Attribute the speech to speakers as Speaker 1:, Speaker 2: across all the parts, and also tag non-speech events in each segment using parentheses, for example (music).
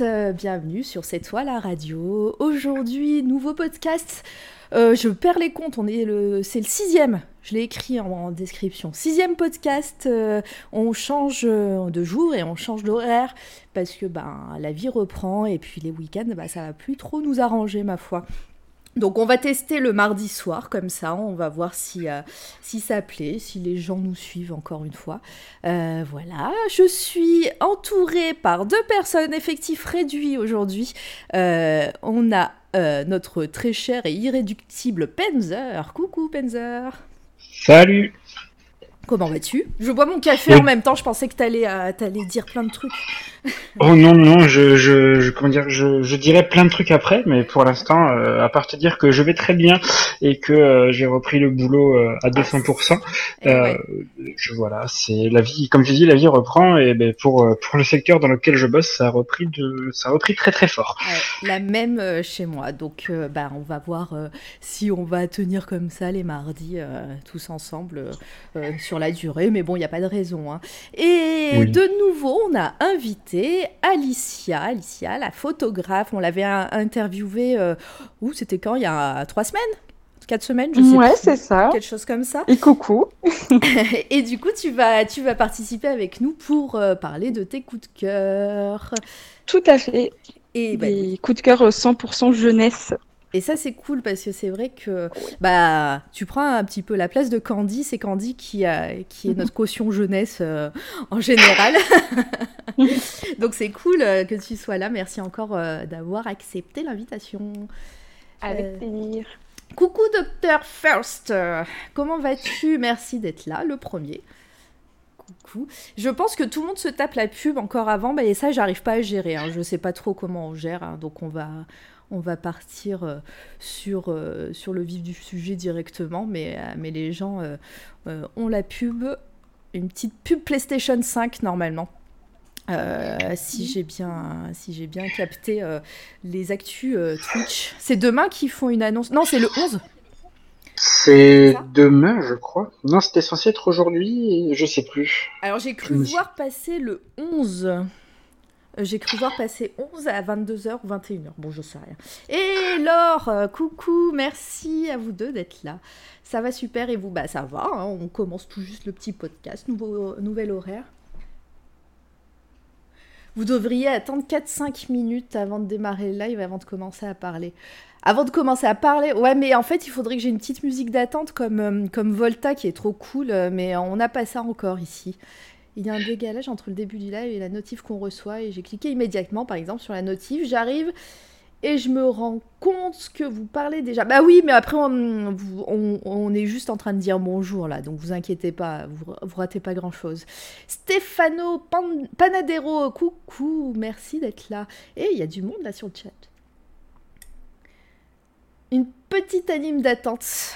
Speaker 1: Euh, Bienvenue sur C'est toi la radio. Aujourd'hui, nouveau podcast. Euh, je perds les comptes, on est le, c'est le sixième. Je l'ai écrit en, description. Sixième podcast. euh, on change de jour et on change d'horaire parce que ben la vie reprend et puis les week-ends, bah, ça va plus trop nous arranger ma foi. Donc on va tester le mardi soir comme ça, on va voir si, euh, si ça plaît, si les gens nous suivent encore une fois. Euh, voilà, je suis entourée par deux personnes, effectif réduit aujourd'hui. Euh, on a notre très cher et irréductible Penzer. Coucou Penzer.
Speaker 2: Salut
Speaker 1: Comment vas-tu? Je bois mon café
Speaker 2: Oui.
Speaker 1: en même temps, je pensais que t'allais euh, t'allais dire plein de trucs. (laughs)
Speaker 2: Oh non, non, je, je, je, comment dire, je, je dirais plein de trucs après, mais pour l'instant, euh, à part te dire que je vais très bien et que euh, j'ai repris le boulot euh, à 200%,
Speaker 1: Eh ouais.
Speaker 2: je, voilà, c'est la vie, comme tu dis, la vie reprend et ben, pour, pour le secteur dans lequel je bosse, ça a repris, de, ça a repris très très fort.
Speaker 1: Ouais, la même chez moi. Donc, bah, on va voir si on va tenir comme ça les mardis, tous ensemble, euh, sur la durée. Mais bon, il n'y a pas de raison. hein. Et
Speaker 2: Oui.
Speaker 1: de nouveau, on a invité Alicia, Alicia, la photographe. On l'avait interviewée, euh, où c'était quand? Il y a trois semaines? Quatre semaines, je sais
Speaker 3: Ouais, c'est ça.
Speaker 1: Quelque chose comme ça.
Speaker 3: Et coucou. (laughs) (laughs)
Speaker 1: Et du coup, tu vas, tu vas participer avec nous pour euh, parler de tes coups de cœur.
Speaker 3: Tout à fait.
Speaker 1: Et bah,
Speaker 3: Des coups de cœur euh, 100% jeunesse.
Speaker 1: Et ça, c'est cool parce que c'est vrai que bah, tu prends un petit peu la place de Candy. C'est Candy qui, a, qui est notre (laughs) caution jeunesse euh, en général. (laughs) Donc, c'est cool euh, que tu sois là. Merci encore euh, d'avoir accepté l'invitation.
Speaker 3: Avec
Speaker 1: Euh,
Speaker 3: plaisir.
Speaker 1: Coucou, Docteur First. Comment vas-tu? Merci d'être là, le premier. Coucou. Je pense que tout le monde se tape la pub encore avant, bah, et ça, j'arrive pas à gérer. hein. Je sais pas trop comment on gère, hein. donc on va, on va partir euh, sur, euh, sur le vif du sujet directement. Mais, euh, mais les gens ont la pub, une petite pub PlayStation 5 normalement. Euh, si j'ai bien, si j'ai bien capté euh, les actus euh, Twitch. C'est demain qu'ils font une annonce. Non, c'est le 11.
Speaker 2: C'est demain, je crois. Non, c'était censé être aujourd'hui, je sais plus.
Speaker 1: Alors j'ai cru voir passer le 11. Euh, J'ai cru voir passer 11 à 22h ou 21h. Bon, je sais rien. Et Laure, euh, coucou, merci à vous deux d'être là. Ça va super et vous? Bah ça va, hein, on commence tout juste le petit podcast, nouveau, nouvel horaire. Vous devriez attendre 4-5 minutes avant de démarrer le live, avant de commencer à parler. Avant de commencer à parler, ouais, mais en fait, il faudrait que j'ai une petite musique d'attente comme, euh, comme Volta qui est trop cool, mais on n'a pas ça encore ici. Il y a un décalage entre le début du live et la notif qu'on reçoit, et j'ai cliqué immédiatement, par exemple, sur la notif, j'arrive et je me rends compte que vous parlez déjà. Bah oui, mais après, on, est juste en train de dire bonjour là, donc vous inquiétez pas, vous, ratez pas grand chose. Stefano Pan- Panadero, coucou, merci d'être là. Et il y a du monde là sur le chat. Une petite anime d'attente.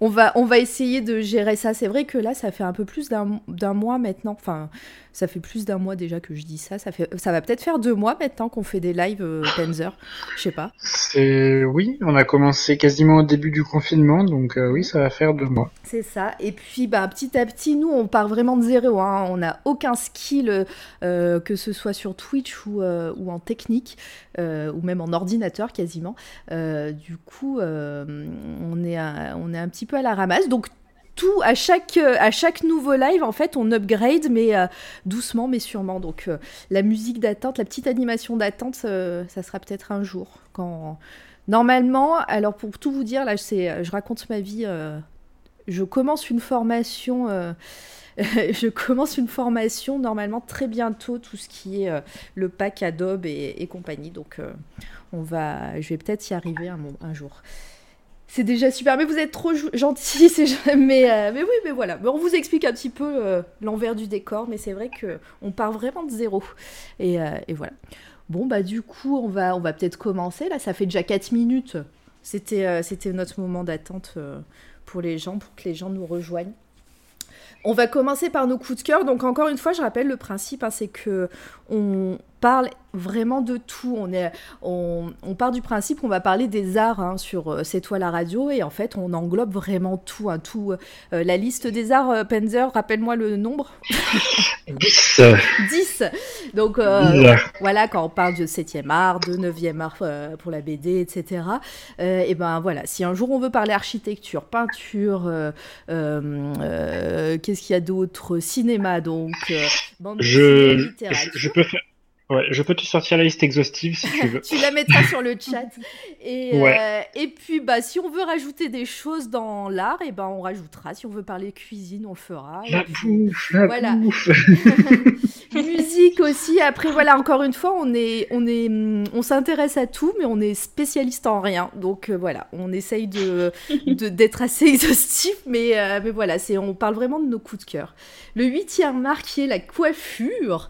Speaker 1: On va, on va essayer de gérer ça. C'est vrai que là, ça fait un peu plus d'un mois maintenant. Enfin, ça fait plus d'un mois déjà que je dis ça. Ça, fait, ça va peut-être faire deux mois maintenant qu'on fait des lives euh, Panzer. Je sais pas.
Speaker 2: Oui, on a commencé quasiment au début du confinement, donc euh, oui, ça va faire deux mois.
Speaker 1: C'est ça. Et puis, bah, petit à petit, nous, on part vraiment de zéro. hein. On n'a aucun skill, euh, que ce soit sur Twitch ou, euh, ou en technique, ou même en ordinateur quasiment. Du coup, on, est on est un petit peu à la ramasse. Donc, tout, à chaque, euh, à chaque nouveau live, en fait, on upgrade, mais euh, doucement, mais sûrement. Donc, euh, la musique d'attente, la petite animation d'attente, ça sera peut-être un jour. Quand... Normalement, alors pour tout vous dire, là, c'est, je raconte ma vie. je commence une formation. (laughs) je commence une formation normalement très bientôt, tout ce qui est le pack Adobe et, compagnie. Donc, on va, je vais peut-être y arriver un jour. C'est déjà super, mais vous êtes trop gentils, (laughs) c'est mais, euh, mais oui, mais voilà. Mais on vous explique un petit peu euh, l'envers du décor, mais c'est vrai que on part vraiment de zéro. Et, euh, voilà. Bon, bah du coup, on va, peut-être commencer. Là, ça fait déjà 4 minutes. C'était notre moment d'attente pour les gens, pour que les gens nous rejoignent. On va commencer par nos coups de cœur. Donc encore une fois, je rappelle le principe, hein, c'est que on, parle vraiment de tout. On, est, on, on part du principe qu'on va parler des arts hein, sur euh, C'est toi la radio et en fait on englobe vraiment tout. hein, tout euh, la liste des arts, euh, Penzer, rappelle-moi le nombre (laughs)
Speaker 2: 10.
Speaker 1: 10 Donc euh, voilà, quand on parle de 7e art, de 9e art euh, pour la BD, etc. et ben voilà, si un jour on veut parler architecture, peinture, qu'est-ce qu'il y a d'autre? Cinéma, donc bande
Speaker 2: je,
Speaker 1: littérature.
Speaker 2: je peux faire. Ouais, je peux te sortir la liste exhaustive si tu veux. (laughs)
Speaker 1: tu la mettras sur le chat. Et,
Speaker 2: Ouais.
Speaker 1: euh, et puis, bah, si on veut rajouter des choses dans l'art, et ben, on rajoutera. Si on veut parler cuisine, on le fera.
Speaker 2: La
Speaker 1: puis,
Speaker 2: bouffe, la
Speaker 1: Voilà.
Speaker 2: bouffe. (laughs) (laughs)
Speaker 1: musique aussi. Après, voilà, encore une fois, on est, on est, hum, on s'intéresse à tout, mais on est spécialiste en rien. Donc euh, voilà, on essaye de, de- d'être assez exhaustif, mais, euh, mais voilà, c'est, on parle vraiment de nos coups de cœur. Le huitième marque qui est la coiffure.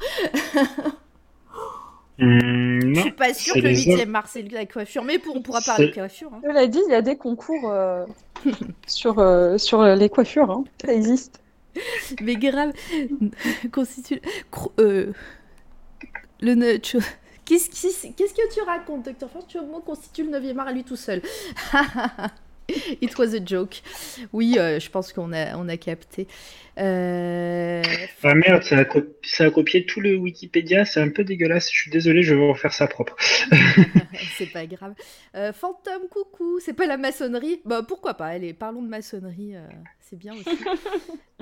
Speaker 2: Hum,
Speaker 1: Je suis pas sûre
Speaker 2: c'est
Speaker 1: que le
Speaker 2: les
Speaker 1: huitième marque c'est la coiffure, mais pour, on pourra parler de coiffure. hein.
Speaker 3: Cela dit, il y a des concours euh, (laughs) sur, euh, sur les coiffures. hein. Ça existe. (laughs)
Speaker 1: Mais grave, (laughs) constitue. euh, le ne- tu- Qu'est-ce que tu racontes, Dr. Force Tu moi constitue le 9e art à lui tout seul. (laughs) It was a joke. Oui, euh, je pense qu'on a, on a capté. Euh,
Speaker 2: Ah merde, ça a, co- ça a copié tout le Wikipédia, c'est un peu dégueulasse. Je suis désolé, je vais refaire ça propre. (laughs) (laughs)
Speaker 1: c'est pas grave. Euh, fantôme, coucou, c'est pas la maçonnerie? Bah pourquoi pas, allez, parlons de maçonnerie, euh, c'est bien aussi.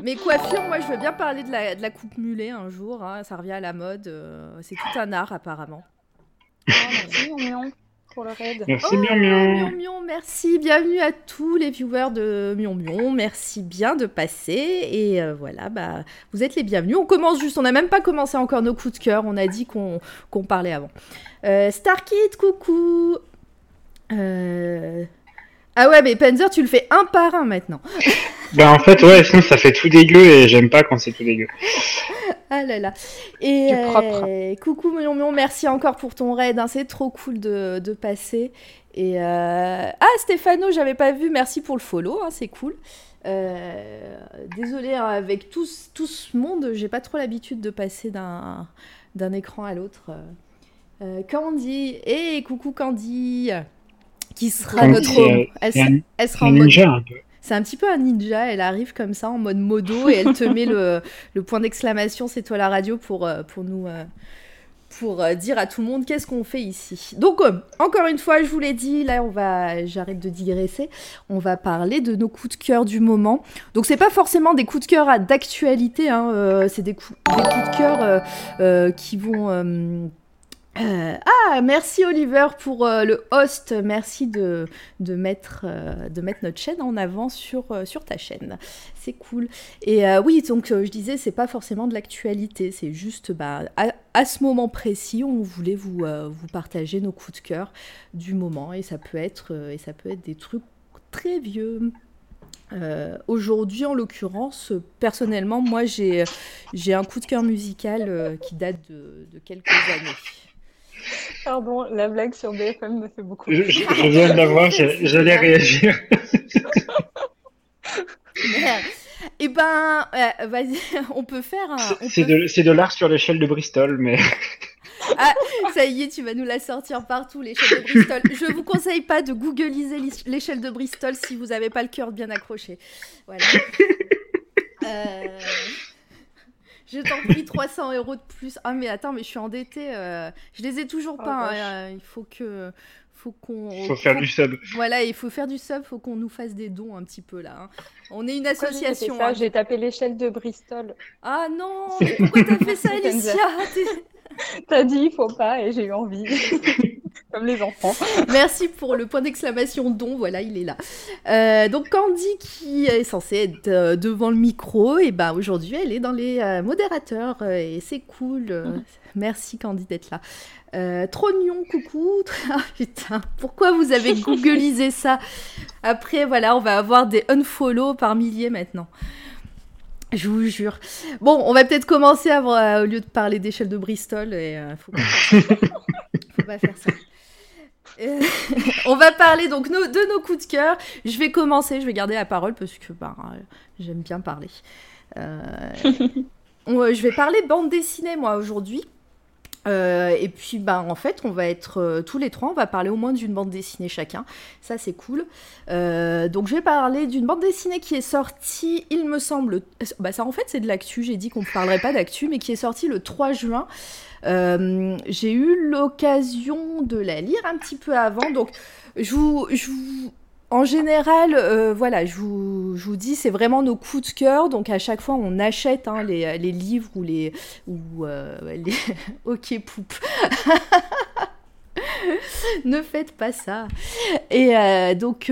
Speaker 1: Mais coiffure, moi je veux bien parler de la, de la coupe mulet un jour, hein, ça revient à la mode, euh, c'est tout un art apparemment.
Speaker 3: Oh, merci, pour le raid.
Speaker 2: Merci
Speaker 1: Oh,
Speaker 2: bien,
Speaker 1: Mion
Speaker 2: bien.
Speaker 1: Mion, merci, bienvenue à tous les viewers de Mion Mion, merci bien de passer, et euh, voilà, bah, vous êtes les bienvenus. On commence juste, on n'a même pas commencé encore nos coups de cœur, on a dit qu'on qu'on parlait avant. Euh, Starkid, coucou Euh, Ah ouais, mais Panzer, tu le fais un par un maintenant. (laughs)
Speaker 2: Bah en fait, ouais, sinon ça fait tout dégueu et j'aime pas quand c'est tout dégueu.
Speaker 1: Ah là là. Et
Speaker 3: Du
Speaker 1: euh,
Speaker 3: propre.
Speaker 1: coucou Mion Mion, merci encore pour ton raid. hein, C'est trop cool de, de passer. Et euh, ah Stéphano, j'avais pas vu. Merci pour le follow, hein, c'est cool. Euh, désolé hein, avec tout, ce- tout ce monde, j'ai pas trop l'habitude de passer d'un d'un écran à l'autre. Euh, Candy, et coucou Candy, qui sera notre,
Speaker 2: euh,
Speaker 1: elle,
Speaker 2: un-
Speaker 1: elle sera
Speaker 2: un
Speaker 1: en mode
Speaker 2: ninja un peu.
Speaker 1: c'est un petit peu un ninja, elle arrive comme ça en mode modo et elle te met (laughs) le, le point d'exclamation c'est toi la radio pour, euh, pour nous euh, pour dire à tout le monde qu'est-ce qu'on fait ici. Donc euh, encore une fois, je vous l'ai dit, là on va j'arrête de digresser, on va parler de nos coups de cœur du moment. Donc c'est pas forcément des coups de cœur d'actualité hein, euh, c'est des, coups- des coups de cœur euh, qui vont euh, ah, merci Oliver pour euh, le host. Merci de, de, mettre, euh, de mettre notre chaîne en avant sur, ta chaîne. C'est cool. Et oui, donc je disais, c'est pas forcément de l'actualité. C'est juste, bah, à, ce moment précis, on voulait vous, partager nos coups de cœur du moment. Et ça peut être, des trucs très vieux. Aujourd'hui, en l'occurrence, personnellement, moi, j'ai un coup de cœur musical qui date de quelques années.
Speaker 3: Pardon, la blague sur BFM me fait beaucoup
Speaker 2: Je, je- je viens de l'avoir, j'ai- j'allais réagir.
Speaker 1: Merde. Eh ben, euh, vas-y, (laughs) on peut faire un.
Speaker 2: C'est
Speaker 1: peut-
Speaker 2: de, l'art sur l'échelle de Bristol, mais
Speaker 1: Ah, ça y est, tu vas nous la sortir partout, l'échelle de Bristol. Je vous conseille pas de googliser l'is- l'échelle de Bristol si vous n'avez pas le cœur bien accroché. Voilà. Euh, Je t'en prie, 300 euros de plus. Ah, mais attends, mais je suis endettée. euh, Je les ai toujours
Speaker 3: Oh,
Speaker 1: pas. hein, Il faut que. Faut qu'on.
Speaker 2: faut faire du sub.
Speaker 1: Voilà, il faut faire du sub, faut qu'on nous fasse des dons un petit peu là. hein. On est une
Speaker 3: j'ai
Speaker 1: association.
Speaker 3: ça
Speaker 1: hein.
Speaker 3: J'ai tapé l'échelle de Bristol.
Speaker 1: Ah non, mais pourquoi t'as fait (laughs) ça, Alicia?
Speaker 3: T'as dit, il faut pas, et j'ai eu envie. (laughs) Comme les enfants. (laughs)
Speaker 1: Merci pour le point d'exclamation don, voilà, il est là. Euh, donc Candy qui est censée être euh, devant le micro, et ben aujourd'hui elle est dans les euh, modérateurs et c'est cool. euh, Merci Candy d'être là. Euh, Trognon, coucou. (laughs) Ah, putain, pourquoi vous avez googlisé ça? Après voilà, on va avoir des unfollow par milliers maintenant. Je vous jure. Bon, on va peut-être commencer euh, au lieu de parler d'échelle de Bristol. Et, euh, pas faut pas faire ça. (laughs) Euh, (laughs) on va parler donc nos- de nos coups de cœur. Je vais commencer, je vais garder la parole parce que ben, euh, j'aime bien parler. Euh, (laughs) on- je vais parler bande dessinée moi aujourd'hui. Euh, et puis, bah, en fait, on va être euh, tous les trois, on va parler au moins d'une bande dessinée chacun. Ça, c'est cool. Euh, donc, je vais parler d'une bande dessinée qui est sortie, il me semble. Bah, ça, en fait, c'est de l'actu. J'ai dit qu'on ne parlerait pas d'actu, mais qui est sortie le 3 juin. J'ai eu l'occasion de la lire un petit peu avant. Donc, je vous, en général, euh, voilà, je vous, je vous dis, c'est vraiment nos coups de cœur. Donc à chaque fois, on achète hein, les, livres ou les... Ou, euh, (laughs) les... ok, poupe. (laughs) ne faites pas ça. Et euh, donc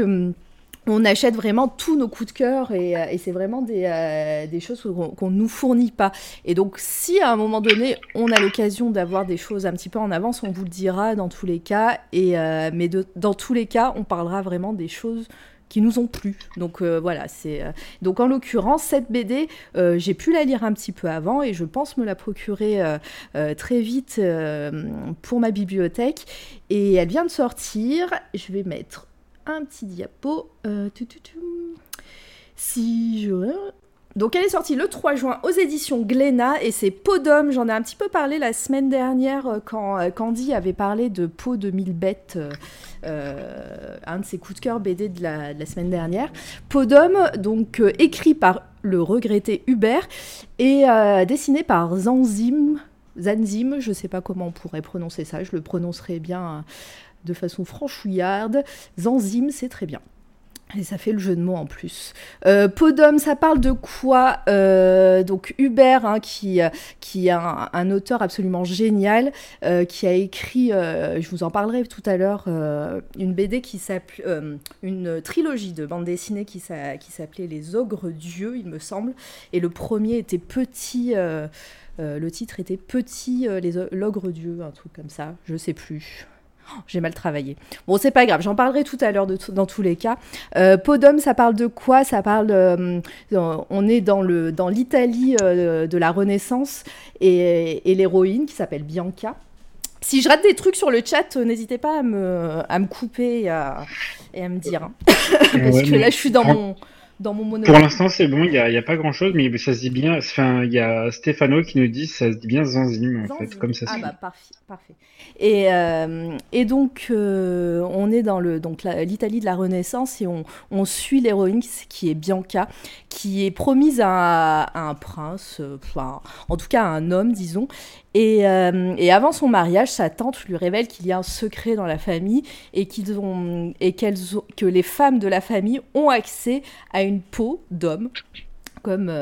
Speaker 1: on achète vraiment tous nos coups de cœur et, euh, c'est vraiment des, euh, choses qu'on ne nous fournit pas. Et donc, si à un moment donné, on a l'occasion d'avoir des choses un petit peu en avance, on vous le dira dans tous les cas. Et, euh, mais dans tous les cas, on parlera vraiment des choses qui nous ont plu. Donc voilà, c'est donc en l'occurrence cette BD, j'ai pu la lire un petit peu avant et je pense me la procurer très vite pour ma bibliothèque. Et elle vient de sortir. Je vais mettre un petit diapo. Euh. Donc elle est sortie le 3 juin aux éditions Glénat et c'est d'homme. J'en ai un petit peu parlé la semaine dernière euh, quand euh, Candy avait parlé de Peau de mille bêtes, un de ses coups de cœur BD de la, semaine dernière. D'homme, donc écrit par le regretté Hubert et dessiné par Zanzim. Zanzim, je ne sais pas comment on pourrait prononcer ça, je le prononcerai bien de façon franchouillarde. Zanzim, c'est très bien. Et ça fait le jeu de mots en plus. Euh, Podum, ça parle de quoi euh, Donc Hubert, hein, qui, qui est un, auteur absolument génial, euh, qui a écrit, je vous en parlerai tout à l'heure, une BD qui s'appelle, une trilogie de bande dessinée qui, qui s'appelait Les Ogres Dieux, il me semble. Et le premier était Petit. le titre était Petit, les l'ogre Dieu, un truc comme ça, je sais plus. J'ai mal travaillé. Bon, c'est pas grave, j'en parlerai tout à l'heure dans tous les cas. Euh, Podum, ça parle de quoi? Ça parle. Euh, on est dans le dans l'Italie euh, de la Renaissance et, l'héroïne qui s'appelle Bianca. Si je rate des trucs sur le chat, n'hésitez pas à me, à me couper et à, me dire. Hein. (laughs) Parce que là, je suis dans mon dans mon monologue.
Speaker 2: Pour l'instant, c'est bon, il n'y a, pas grand chose, mais ça se dit bien. Enfin, il y a Stéphano qui nous dit ça se dit bien Zanzim, en fait, comme ça
Speaker 1: Ah, bah, parfait. parfait. Et, euh, et donc, euh, on est dans le, donc, l'Italie de la Renaissance et on, on suit l'héroïne qui est Bianca, qui est promise à, un prince, euh, enfin, en tout cas à un homme, disons. Et, et, avant son mariage, sa tante lui révèle qu'il y a un secret dans la famille et, que les femmes de la famille ont accès à une peau d'homme comme,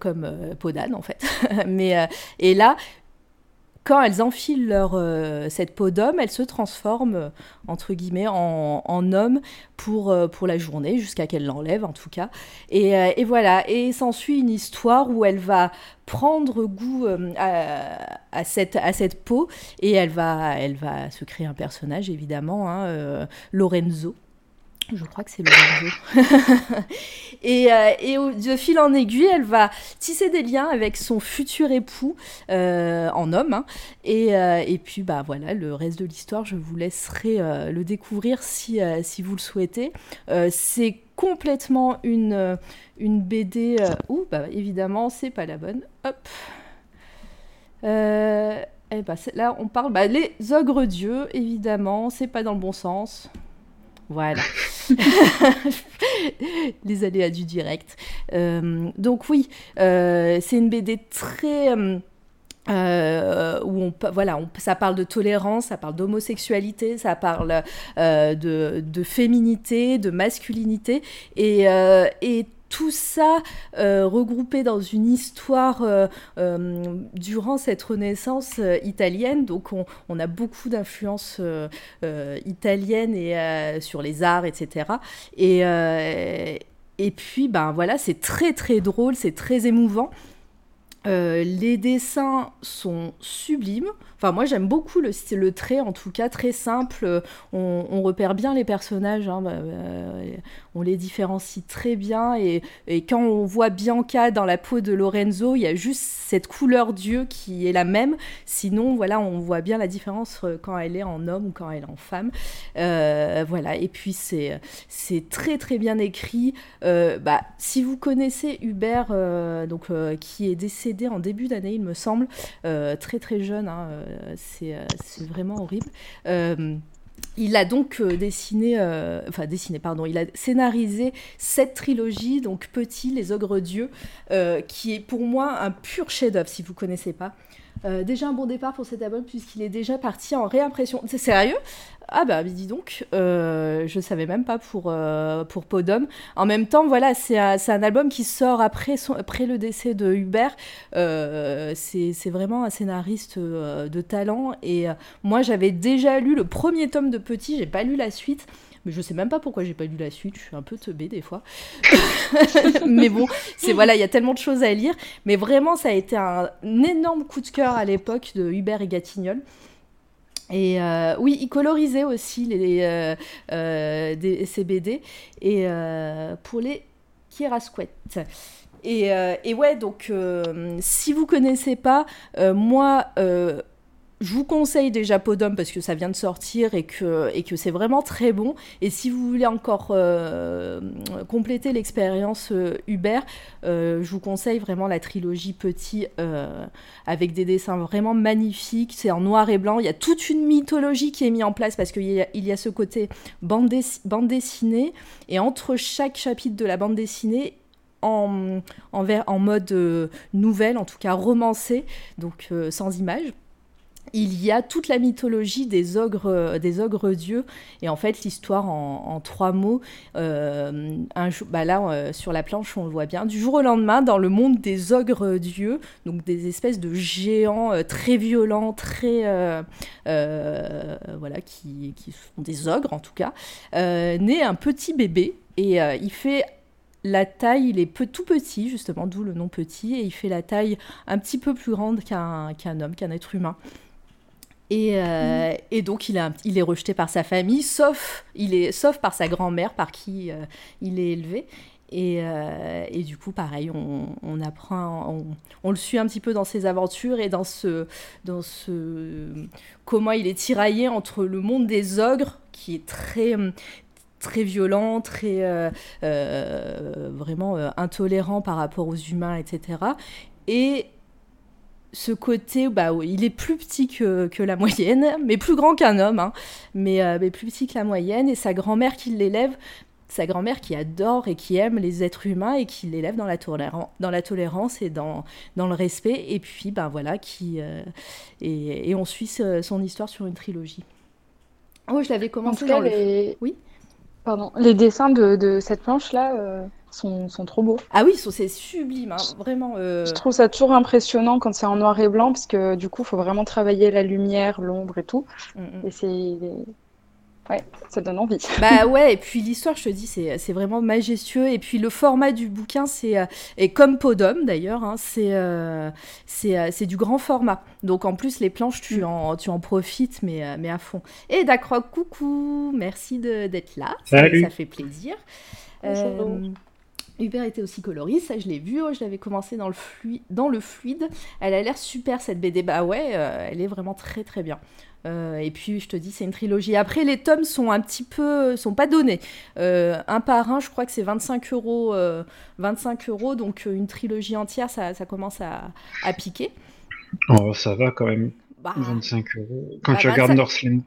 Speaker 1: comme peau d'âne en fait. (laughs) Mais, et là, quand elles enfilent leur, euh, cette peau d'homme, elles se transforment, euh, entre guillemets, en, en homme pour, euh, pour la journée, jusqu'à qu'elle l'enlève en tout cas. Et, voilà, et s'ensuit une histoire où elle va prendre goût à, à, cette, à cette peau, et elle va, elle va se créer un personnage, évidemment, hein, Lorenzo. Je crois que c'est le bon (laughs) et, euh, et de fil en aiguille, elle va tisser des liens avec son futur époux euh, en homme. Hein. Et, euh, et, puis, bah voilà, le reste de l'histoire, je vous laisserai le découvrir si, vous le souhaitez. c'est complètement une, une BD. Ouh, bah évidemment, c'est pas la bonne. Hop. Eh bah, là, on parle bah, les ogres dieux, évidemment, c'est pas dans le bon sens. Voilà. (laughs) les aléas du direct. Euh, donc oui, euh, c'est une BD très... Euh, où on, voilà, ça parle de tolérance, ça parle d'homosexualité, ça parle de, de, féminité, de masculinité, et tout ça euh, regroupé dans une histoire euh, euh, durant cette renaissance italienne. Donc on, a beaucoup d'influences italiennes et sur les arts, etc. Et, et puis ben voilà, c'est très très drôle, c'est très émouvant. les dessins sont sublimes. Enfin, moi, j'aime beaucoup le, le trait, en tout cas, très simple. On, repère bien les personnages, hein, bah, bah, on les différencie très bien. Et, quand on voit Bianca dans la peau de Lorenzo, il y a juste cette couleur d'yeux qui est la même. Sinon, voilà, on voit bien la différence euh, quand elle est en homme ou quand elle est en femme. Euh, voilà, et puis c'est très très bien écrit. Euh, bah, si vous connaissez Hubert, donc, qui est décédé, décédé en début d'année, il me semble, très très jeune. Hein, c'est vraiment horrible. Il a donc dessiné, enfin dessiné, pardon, il a scénarisé cette trilogie, donc Petit, les ogres dieux, qui est pour moi un pur chef-d'œuvre, si vous connaissez pas. Euh, déjà un bon départ pour cet album puisqu'il est déjà parti en réimpression. C'est sérieux? Ah bah dis donc, euh, je savais même pas pour, euh, pour Podum. En même temps, voilà, c'est un, album qui sort après, son, après le décès de Hubert. c'est vraiment un scénariste de talent et moi j'avais déjà lu le premier tome de Petit, j'ai pas lu la suite. Mais je sais même pas pourquoi j'ai pas lu la suite, je suis un peu teubée des fois. (laughs) mais bon, c'est voilà, il y a tellement de choses à lire. Mais vraiment, ça a été un, énorme coup de cœur à l'époque de Hubert et Gatignol. Et euh, oui, il colorisait aussi les, euh, euh BD. Et euh, pour les Kirasquettes. Et, et, ouais, donc si vous connaissez pas, moi je vous conseille déjà Podum parce que ça vient de sortir et que, c'est vraiment très bon. Et si vous voulez encore euh, compléter l'expérience euh, Uber, euh, je vous conseille vraiment la trilogie Petit avec des dessins vraiment magnifiques. C'est en noir et blanc. Il y a toute une mythologie qui est mise en place parce qu'il y, a ce côté bande, dessinée. Et entre chaque chapitre de la bande dessinée, en, en, en mode nouvelle, en tout cas romancé, donc sans images il y a toute la mythologie des ogres, euh, des ogres dieux. Et en fait, l'histoire en, trois mots, euh, bah là, euh, sur la planche, on le voit bien. Du jour au lendemain, dans le monde des ogres dieux, donc des espèces de géants très violents, très. voilà, qui, sont des ogres en tout cas, naît un petit bébé. Et il fait la taille, il est tout petit, justement, d'où le nom petit, et il fait la taille un petit peu plus grande qu'un homme, qu'un être humain. Euh, et, donc, il, il, est rejeté par sa famille, sauf, il est, sauf par sa grand-mère, par qui euh, il est élevé. Euh, et, du coup, pareil, on, apprend, on, le suit un petit peu dans ses aventures et dans ce, dans ce comment il est tiraillé entre le monde des ogres, qui est très très violent, très vraiment intolérant par rapport aux humains, etc. Et ce côté, bah, il est plus petit que, que la moyenne, (laughs) mais plus grand qu'un homme, hein, mais, euh, mais, plus petit que la moyenne, et sa grand-mère qui l'élève, sa grand-mère qui adore et qui aime les êtres humains et qui l'élève dans la, dans la tolérance et dans, dans le respect, et puis, ben voilà, qui, euh, et, et, on suit son histoire sur une trilogie. Oh, je l'avais commencé dans
Speaker 3: les... Oui Pardon, les dessins de, de cette planche-là... Euh, sont, trop beaux.
Speaker 1: Ah oui, c'est sublime, hein, vraiment. Euh.
Speaker 3: Je trouve ça toujours impressionnant quand c'est en noir et blanc, parce que du coup, il faut vraiment travailler la lumière, l'ombre et tout. Mm, mm. Et c'est. Ouais, ça donne envie.
Speaker 1: Bah (laughs) ouais, et puis l'histoire, je te dis, c'est vraiment majestueux. Et puis le format du bouquin, c'est. Euh, et comme Podum d'ailleurs, hein, euh, c'est du grand format. Donc en plus, les planches, tu, mm. en, tu en profites, mais, mais à fond. Et d'accord, coucou, merci d'être là. Ça, ça, fait plaisir. Hubert était aussi coloriste, ça je l'ai vu, oh, je l'avais commencé dans le, fluide, dans le fluide. Elle a l'air super cette BD, bah ouais, euh, elle est vraiment très très bien. Euh, et puis je te dis, c'est une trilogie. Après, les tomes sont un petit peu, sont pas donnés. Euh, un par un, je crois que c'est 25 euros, 25 euros, donc une trilogie entière, ça, ça commence à, à, piquer.
Speaker 2: Oh, ça va quand même. 25 bah. euros. Quand bah, tu regardes Northland.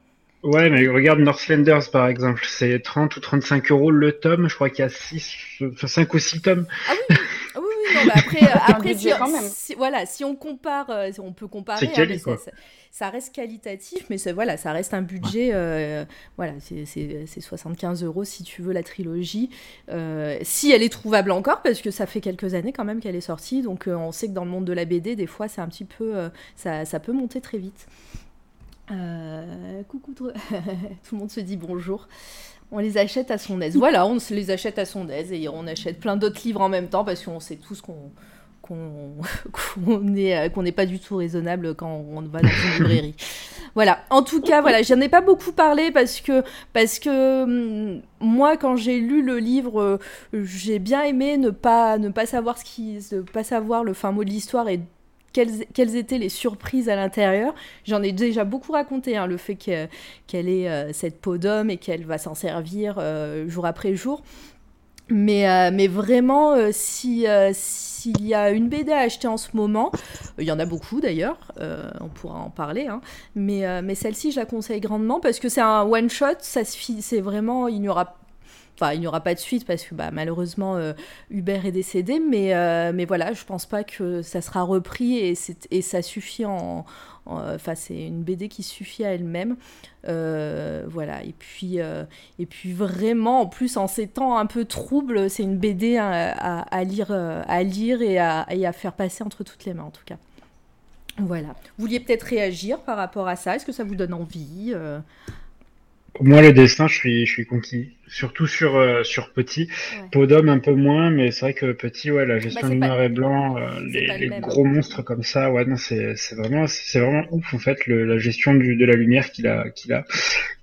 Speaker 2: Ouais, mais regarde Northlanders par exemple, c'est 30 ou 35 euros le tome, je crois qu'il y a 6, 5 ou 6 tomes.
Speaker 1: Ah oui, ah oui, oui, non, bah après, (laughs) après si, quand même. voilà, si on compare, euh, on peut comparer, hein, ça, ça, reste qualitatif, mais voilà, ça reste un budget, euh, voilà, c'est 75 euros si tu veux la trilogie, euh, si elle est trouvable encore, parce que ça fait quelques années quand même qu'elle est sortie, donc on sait que dans le monde de la BD, des fois, c'est un petit peu, ça, ça peut monter très vite. Euh, coucou, (laughs) tout... le monde se dit bonjour. On les achète à son aise. Voilà, on se les achète à son aise et on achète plein d'autres livres en même temps parce qu'on sait tous qu'on qu'on (laughs) n'est euh, qu'on pas du tout raisonnable quand on va dans une librairie. Voilà. En tout cas, voilà, j'en ai pas beaucoup parlé parce que parce que hum, moi, quand j'ai lu le livre, euh, j'ai bien aimé ne pas ne pas savoir ce qui, ne pas savoir le fin mot de l'histoire et quelles, étaient les surprises à l'intérieur. J'en ai déjà beaucoup raconté, hein, le fait qu'elle ait euh, cette peau d'homme et qu'elle va s'en servir euh, jour après jour. Mais, mais vraiment, si, s'il y a une BD à acheter en ce moment, il y en a beaucoup d'ailleurs, on pourra en parler, hein, mais, celle-ci, je la conseille grandement parce que c'est un one-shot, c'est vraiment, il n'y aura Enfin, il n'y aura pas de suite parce que bah, malheureusement euh, Hubert est décédé, mais, euh, voilà, je pense pas que ça sera repris et, et ça suffit en. Enfin, c'est une BD qui suffit à elle-même. Euh, voilà, et puis, et puis vraiment, en plus, en ces temps un peu troubles, c'est une BD à, lire, à lire et à, et à faire passer entre toutes les mains en tout cas. Voilà. Vous vouliez peut-être réagir par rapport à ça? Est-ce que ça vous donne envie
Speaker 2: moi, le dessin, je suis, je suis conquis. Surtout sur, euh, sur Petit. Ouais. Podum, un peu moins, mais c'est vrai que Petit, ouais, la gestion bah, noir et blanc, euh, les, gros monstres comme ça, ouais, non, c'est, c'est vraiment, c'est vraiment ouf, en fait, le, la gestion du, de la lumière qu'il a, qu'il a.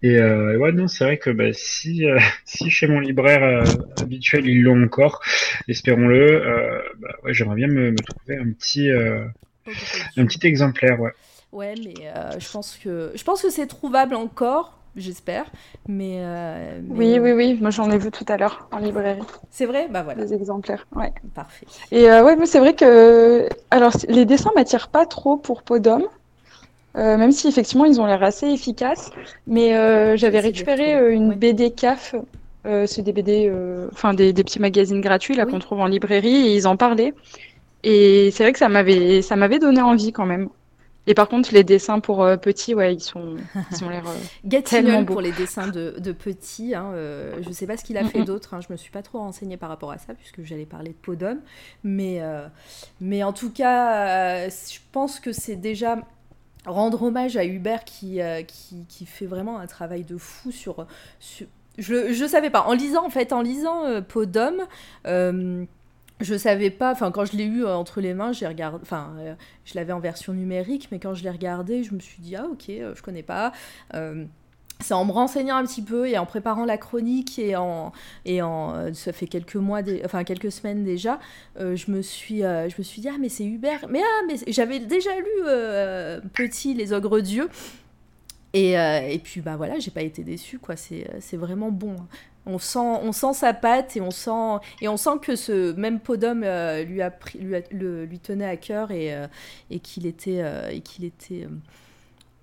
Speaker 2: Et, euh, ouais, non, c'est vrai que, bah, si, euh, (laughs) si chez mon libraire habituel, ils l'ont encore, espérons-le, bah, ouais, j'aimerais bien me, me, trouver un petit, un petit exemplaire, ouais.
Speaker 1: Ouais, mais je pense que, je pense que c'est trouvable encore j'espère. Mais, euh,
Speaker 3: Oui, oui, oui. Moi, j'en ai vu tout à l'heure en librairie.
Speaker 1: C'est vrai? Bah voilà.
Speaker 3: Des exemplaires, ouais.
Speaker 1: Parfait.
Speaker 3: Et euh, ouais, mais c'est vrai que. Alors, les dessins m'attirent pas trop pour Podom. Euh, même si effectivement ils ont l'air assez efficaces, mais euh, j'avais récupéré euh, une BD CAF, c'est des BD, enfin des, des, petits magazines gratuits là qu'on trouve en librairie et ils en parlaient. Et c'est vrai que ça m'avait, ça m'avait donné envie quand même. Et par contre, les dessins pour euh, petits, ouais, ils sont, ils ont l'air euh, (laughs) tellement beaux.
Speaker 1: pour les dessins de, de petits. Hein, euh, je ne sais pas ce qu'il a fait d'autre. Hein, je me suis pas trop renseignée par rapport à ça puisque j'allais parler de Podom. Mais, mais en tout cas, je pense que c'est déjà rendre hommage à Hubert qui, qui, qui, fait vraiment un travail de fou sur. sur... Je ne savais pas. En lisant, en fait, en lisant Podom je savais pas, enfin quand je l'ai eu euh, entre les mains, j'ai regardé, enfin euh, je l'avais en version numérique, mais quand je l'ai regardé, je me suis dit ah ok, euh, je connais pas. c'est en me renseignant un petit peu et en préparant la chronique et en et en ça fait quelques mois, enfin quelques semaines déjà, je me suis je me suis dit ah mais c'est Hubert, mais ah mais j'avais déjà lu petit les ogres dieux. Et, et, puis bah voilà, j'ai pas été déçue quoi, c'est vraiment bon. On sent, on sent sa patte et on sent, et on sent que ce même Podum euh, lui, a pris, lui, le, lui, tenait à cœur et, euh, et qu'il était, euh, et qu'il était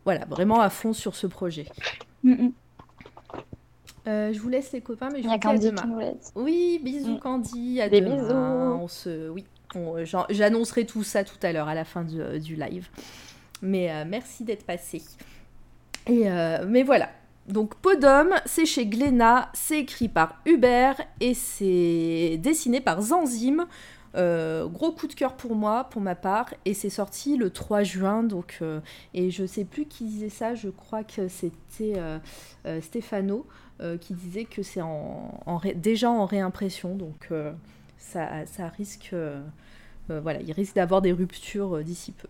Speaker 1: voilà, vraiment à fond sur ce projet. je vous laisse les copains, mais je vous dis à demain. Oui, bisous mm. Candy, à
Speaker 3: Des
Speaker 1: demain.
Speaker 3: Bisous.
Speaker 1: On se, oui, j'annoncerai tout ça tout à l'heure à la fin du, du live. Mais merci d'être passé. Et mais voilà, donc Podum, c'est chez Glénat, c'est écrit par Hubert et c'est dessiné par Zanzim. Euh, gros coup de cœur pour moi, pour ma part, et c'est sorti le 3 juin, donc euh, et je sais plus qui disait ça, je crois que c'était euh, Stéphano qui disait que c'est déjà en réimpression, donc ça, risque, voilà, il risque d'avoir des ruptures d'ici peu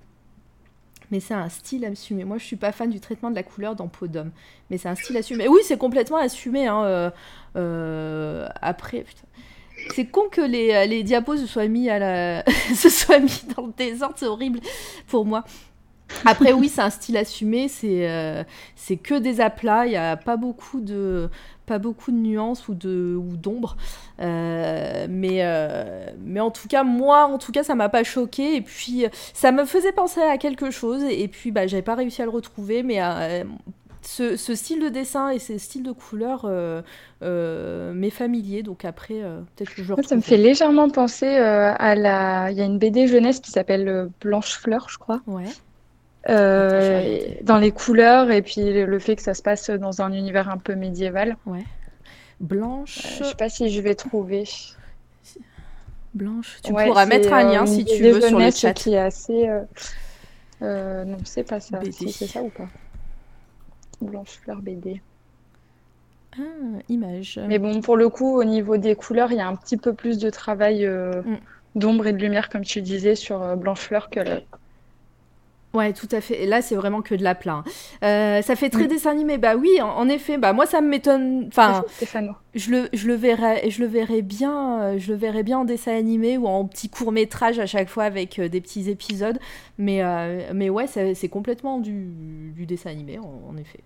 Speaker 1: mais c'est un style assumé. Moi, je suis pas fan du traitement de la couleur dans Peau d'homme, mais c'est un style assumé. Oui, c'est complètement assumé. Hein, euh, euh, après, c'est con que les, diapos se soient mis à la, (laughs) se soient mis dans le désordre. C'est horrible pour moi. Après, oui, c'est un style assumé, c'est euh, c'est que des aplats, il n'y a pas beaucoup de, pas beaucoup de nuances ou de ou d'ombre. Euh, mais, euh, mais en tout cas, moi, en tout cas, ça m'a pas choqué. Et puis, ça me faisait penser à quelque chose. Et puis, bah, j'avais pas réussi à le retrouver. Mais ce, ce, style de dessin et ces styles de couleurs euh, m'est familier. Donc après, peut-être que je
Speaker 3: Ça me fait légèrement penser à la. Il y a une BD jeunesse qui s'appelle Blanche Fleur, je crois.
Speaker 1: Ouais.
Speaker 3: Euh, dans les couleurs et puis le fait que ça se passe dans un univers un peu médiéval.
Speaker 1: Ouais. Blanche.
Speaker 3: Euh, je sais pas si je vais trouver.
Speaker 1: Blanche. Tu pourras mettre un lien euh, si tu veux sur le chat.
Speaker 3: qui est assez. non, c'est pas ça. Si, c'est ça ou pas? Blanche fleur BD.
Speaker 1: Ah, image.
Speaker 3: Mais bon, pour le coup, au niveau des couleurs, il y a un petit peu plus de travail mm. d'ombre et de lumière, comme tu disais, sur Blanche Fleur que,
Speaker 1: Ouais, tout à fait. Et là, c'est vraiment que de la plainte. Euh, ça fait très dessin animé. Bah oui, en, effet. Bah moi, ça m'étonne. Enfin, je le, je le verrais, je le verrais bien, euh, je le verrais bien en dessin animé ou en petit court métrage à chaque fois avec euh, des petits épisodes. Mais, mais ouais, c'est complètement du, du, dessin animé, en, effet.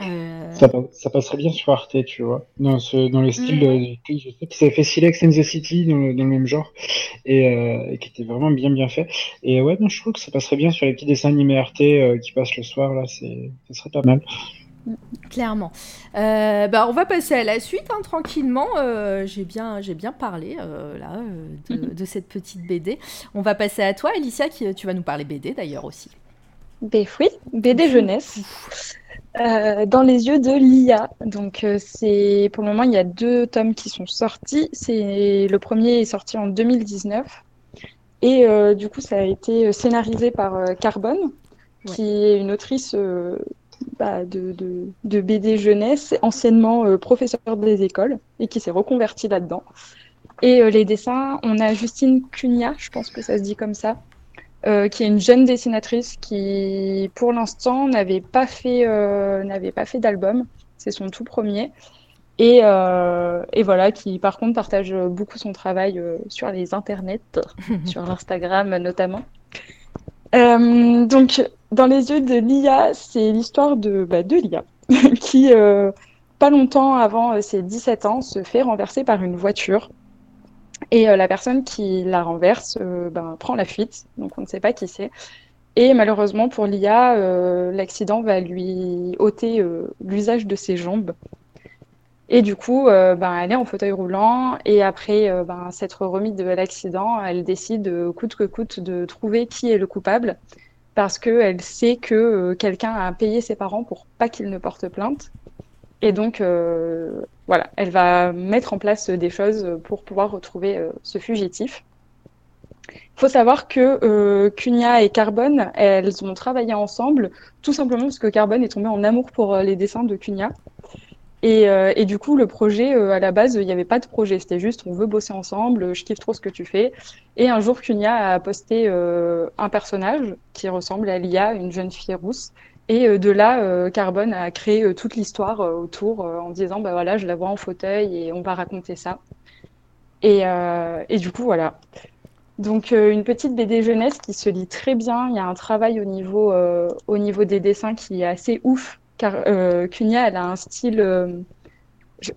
Speaker 2: Ça, passerait bien sur Arte, tu vois. Dans, ce, dans le style, mm. je sais qu'ils avaient fait Silex and the City dans le, même genre et, qui était vraiment bien bien fait. Et ouais, non, je trouve que ça passerait bien sur les petits dessins animés Arte qui passent le soir là, c'est, ça serait pas mal.
Speaker 1: Clairement. Euh, bah, on va passer à la suite hein, tranquillement. Euh, j'ai bien, j'ai bien parlé euh, là de, cette petite BD. On va passer à toi, Alicia, qui tu vas nous parler BD d'ailleurs aussi.
Speaker 3: Ben oui, BD jeunesse. Dans les yeux de Lia. Donc c'est pour le moment il y a deux tomes qui sont sortis. C'est le premier est sorti en 2019 et du coup ça a été scénarisé par Carbone, qui est une autrice bah, de, de, BD jeunesse, anciennement euh, professeur des écoles, et qui s'est reconverti là-dedans. Et euh, les dessins, on a Justine Cunha, je pense que ça se dit comme ça, euh, qui est une jeune dessinatrice qui, pour l'instant, n'avait pas fait, n'avait pas fait d'album. C'est son tout premier. Et, et, voilà, qui par contre partage beaucoup son travail sur les internets, (laughs) sur l'Instagram notamment. Euh, donc, dans les yeux de Lia, c'est l'histoire de, bah, de Lia, (laughs) qui, euh, pas longtemps avant euh, ses 17 ans, se fait renverser par une voiture. Et la personne qui la renverse ben, prend la fuite, donc on ne sait pas qui c'est. Et malheureusement pour Lia, l'accident va lui ôter l'usage de ses jambes. Et du coup, euh, ben, elle est en fauteuil roulant et après euh, ben, s'être remise de l'accident, elle décide euh, coûte que coûte de trouver qui est le coupable parce qu'elle sait que quelqu'un a payé ses parents pour pas qu'ils ne portent plainte. Et donc, voilà, elle va mettre en place des choses pour pouvoir retrouver ce fugitif. Il faut savoir que Cunia et Carbone, elles ont travaillé ensemble, tout simplement parce que Carbone est tombé en amour pour les dessins de Cunia. Et, euh, et, du coup, le projet, euh, à la base, il n'y avait pas de projet. C'était juste, on veut bosser ensemble, je kiffe trop ce que tu fais. Et un jour, Cunia a posté euh, un personnage qui ressemble à Lia, une jeune fille rousse. Et de là, Carbone a créé toute l'histoire autour en disant, bah voilà, je la vois en fauteuil et on va raconter ça. Et, et du coup, voilà. Donc, une petite BD jeunesse qui se lit très bien. Il y a un travail au niveau, au niveau des dessins qui est assez ouf car euh, elle a un style. Euh,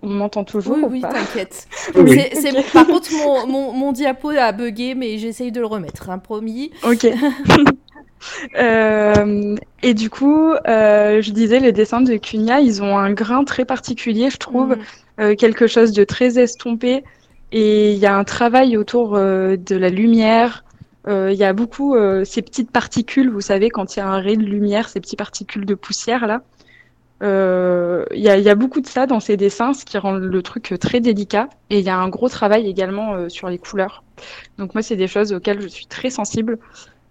Speaker 3: on m'entend toujours
Speaker 1: Oui, oui, t'inquiète. (laughs) Par contre, mon, mon, mon, diapo a bugué, mais j'essaye de le remettre, hein, promis.
Speaker 3: Ok. (laughs) Euh, et du coup, euh, je disais, les dessins de Cunia, ils ont un grain très particulier, je trouve, mm. quelque chose de très estompé. Et il y a un travail autour de la lumière. Il y a beaucoup ces petites particules, vous savez, quand il y a un ray de lumière, ces petites particules de poussière là. Euh, il y, a, y, a, beaucoup de ça dans ces dessins, ce qui rend le truc très délicat. Et il y a un gros travail également euh, sur les couleurs. Donc moi, c'est des choses auxquelles je suis très sensible.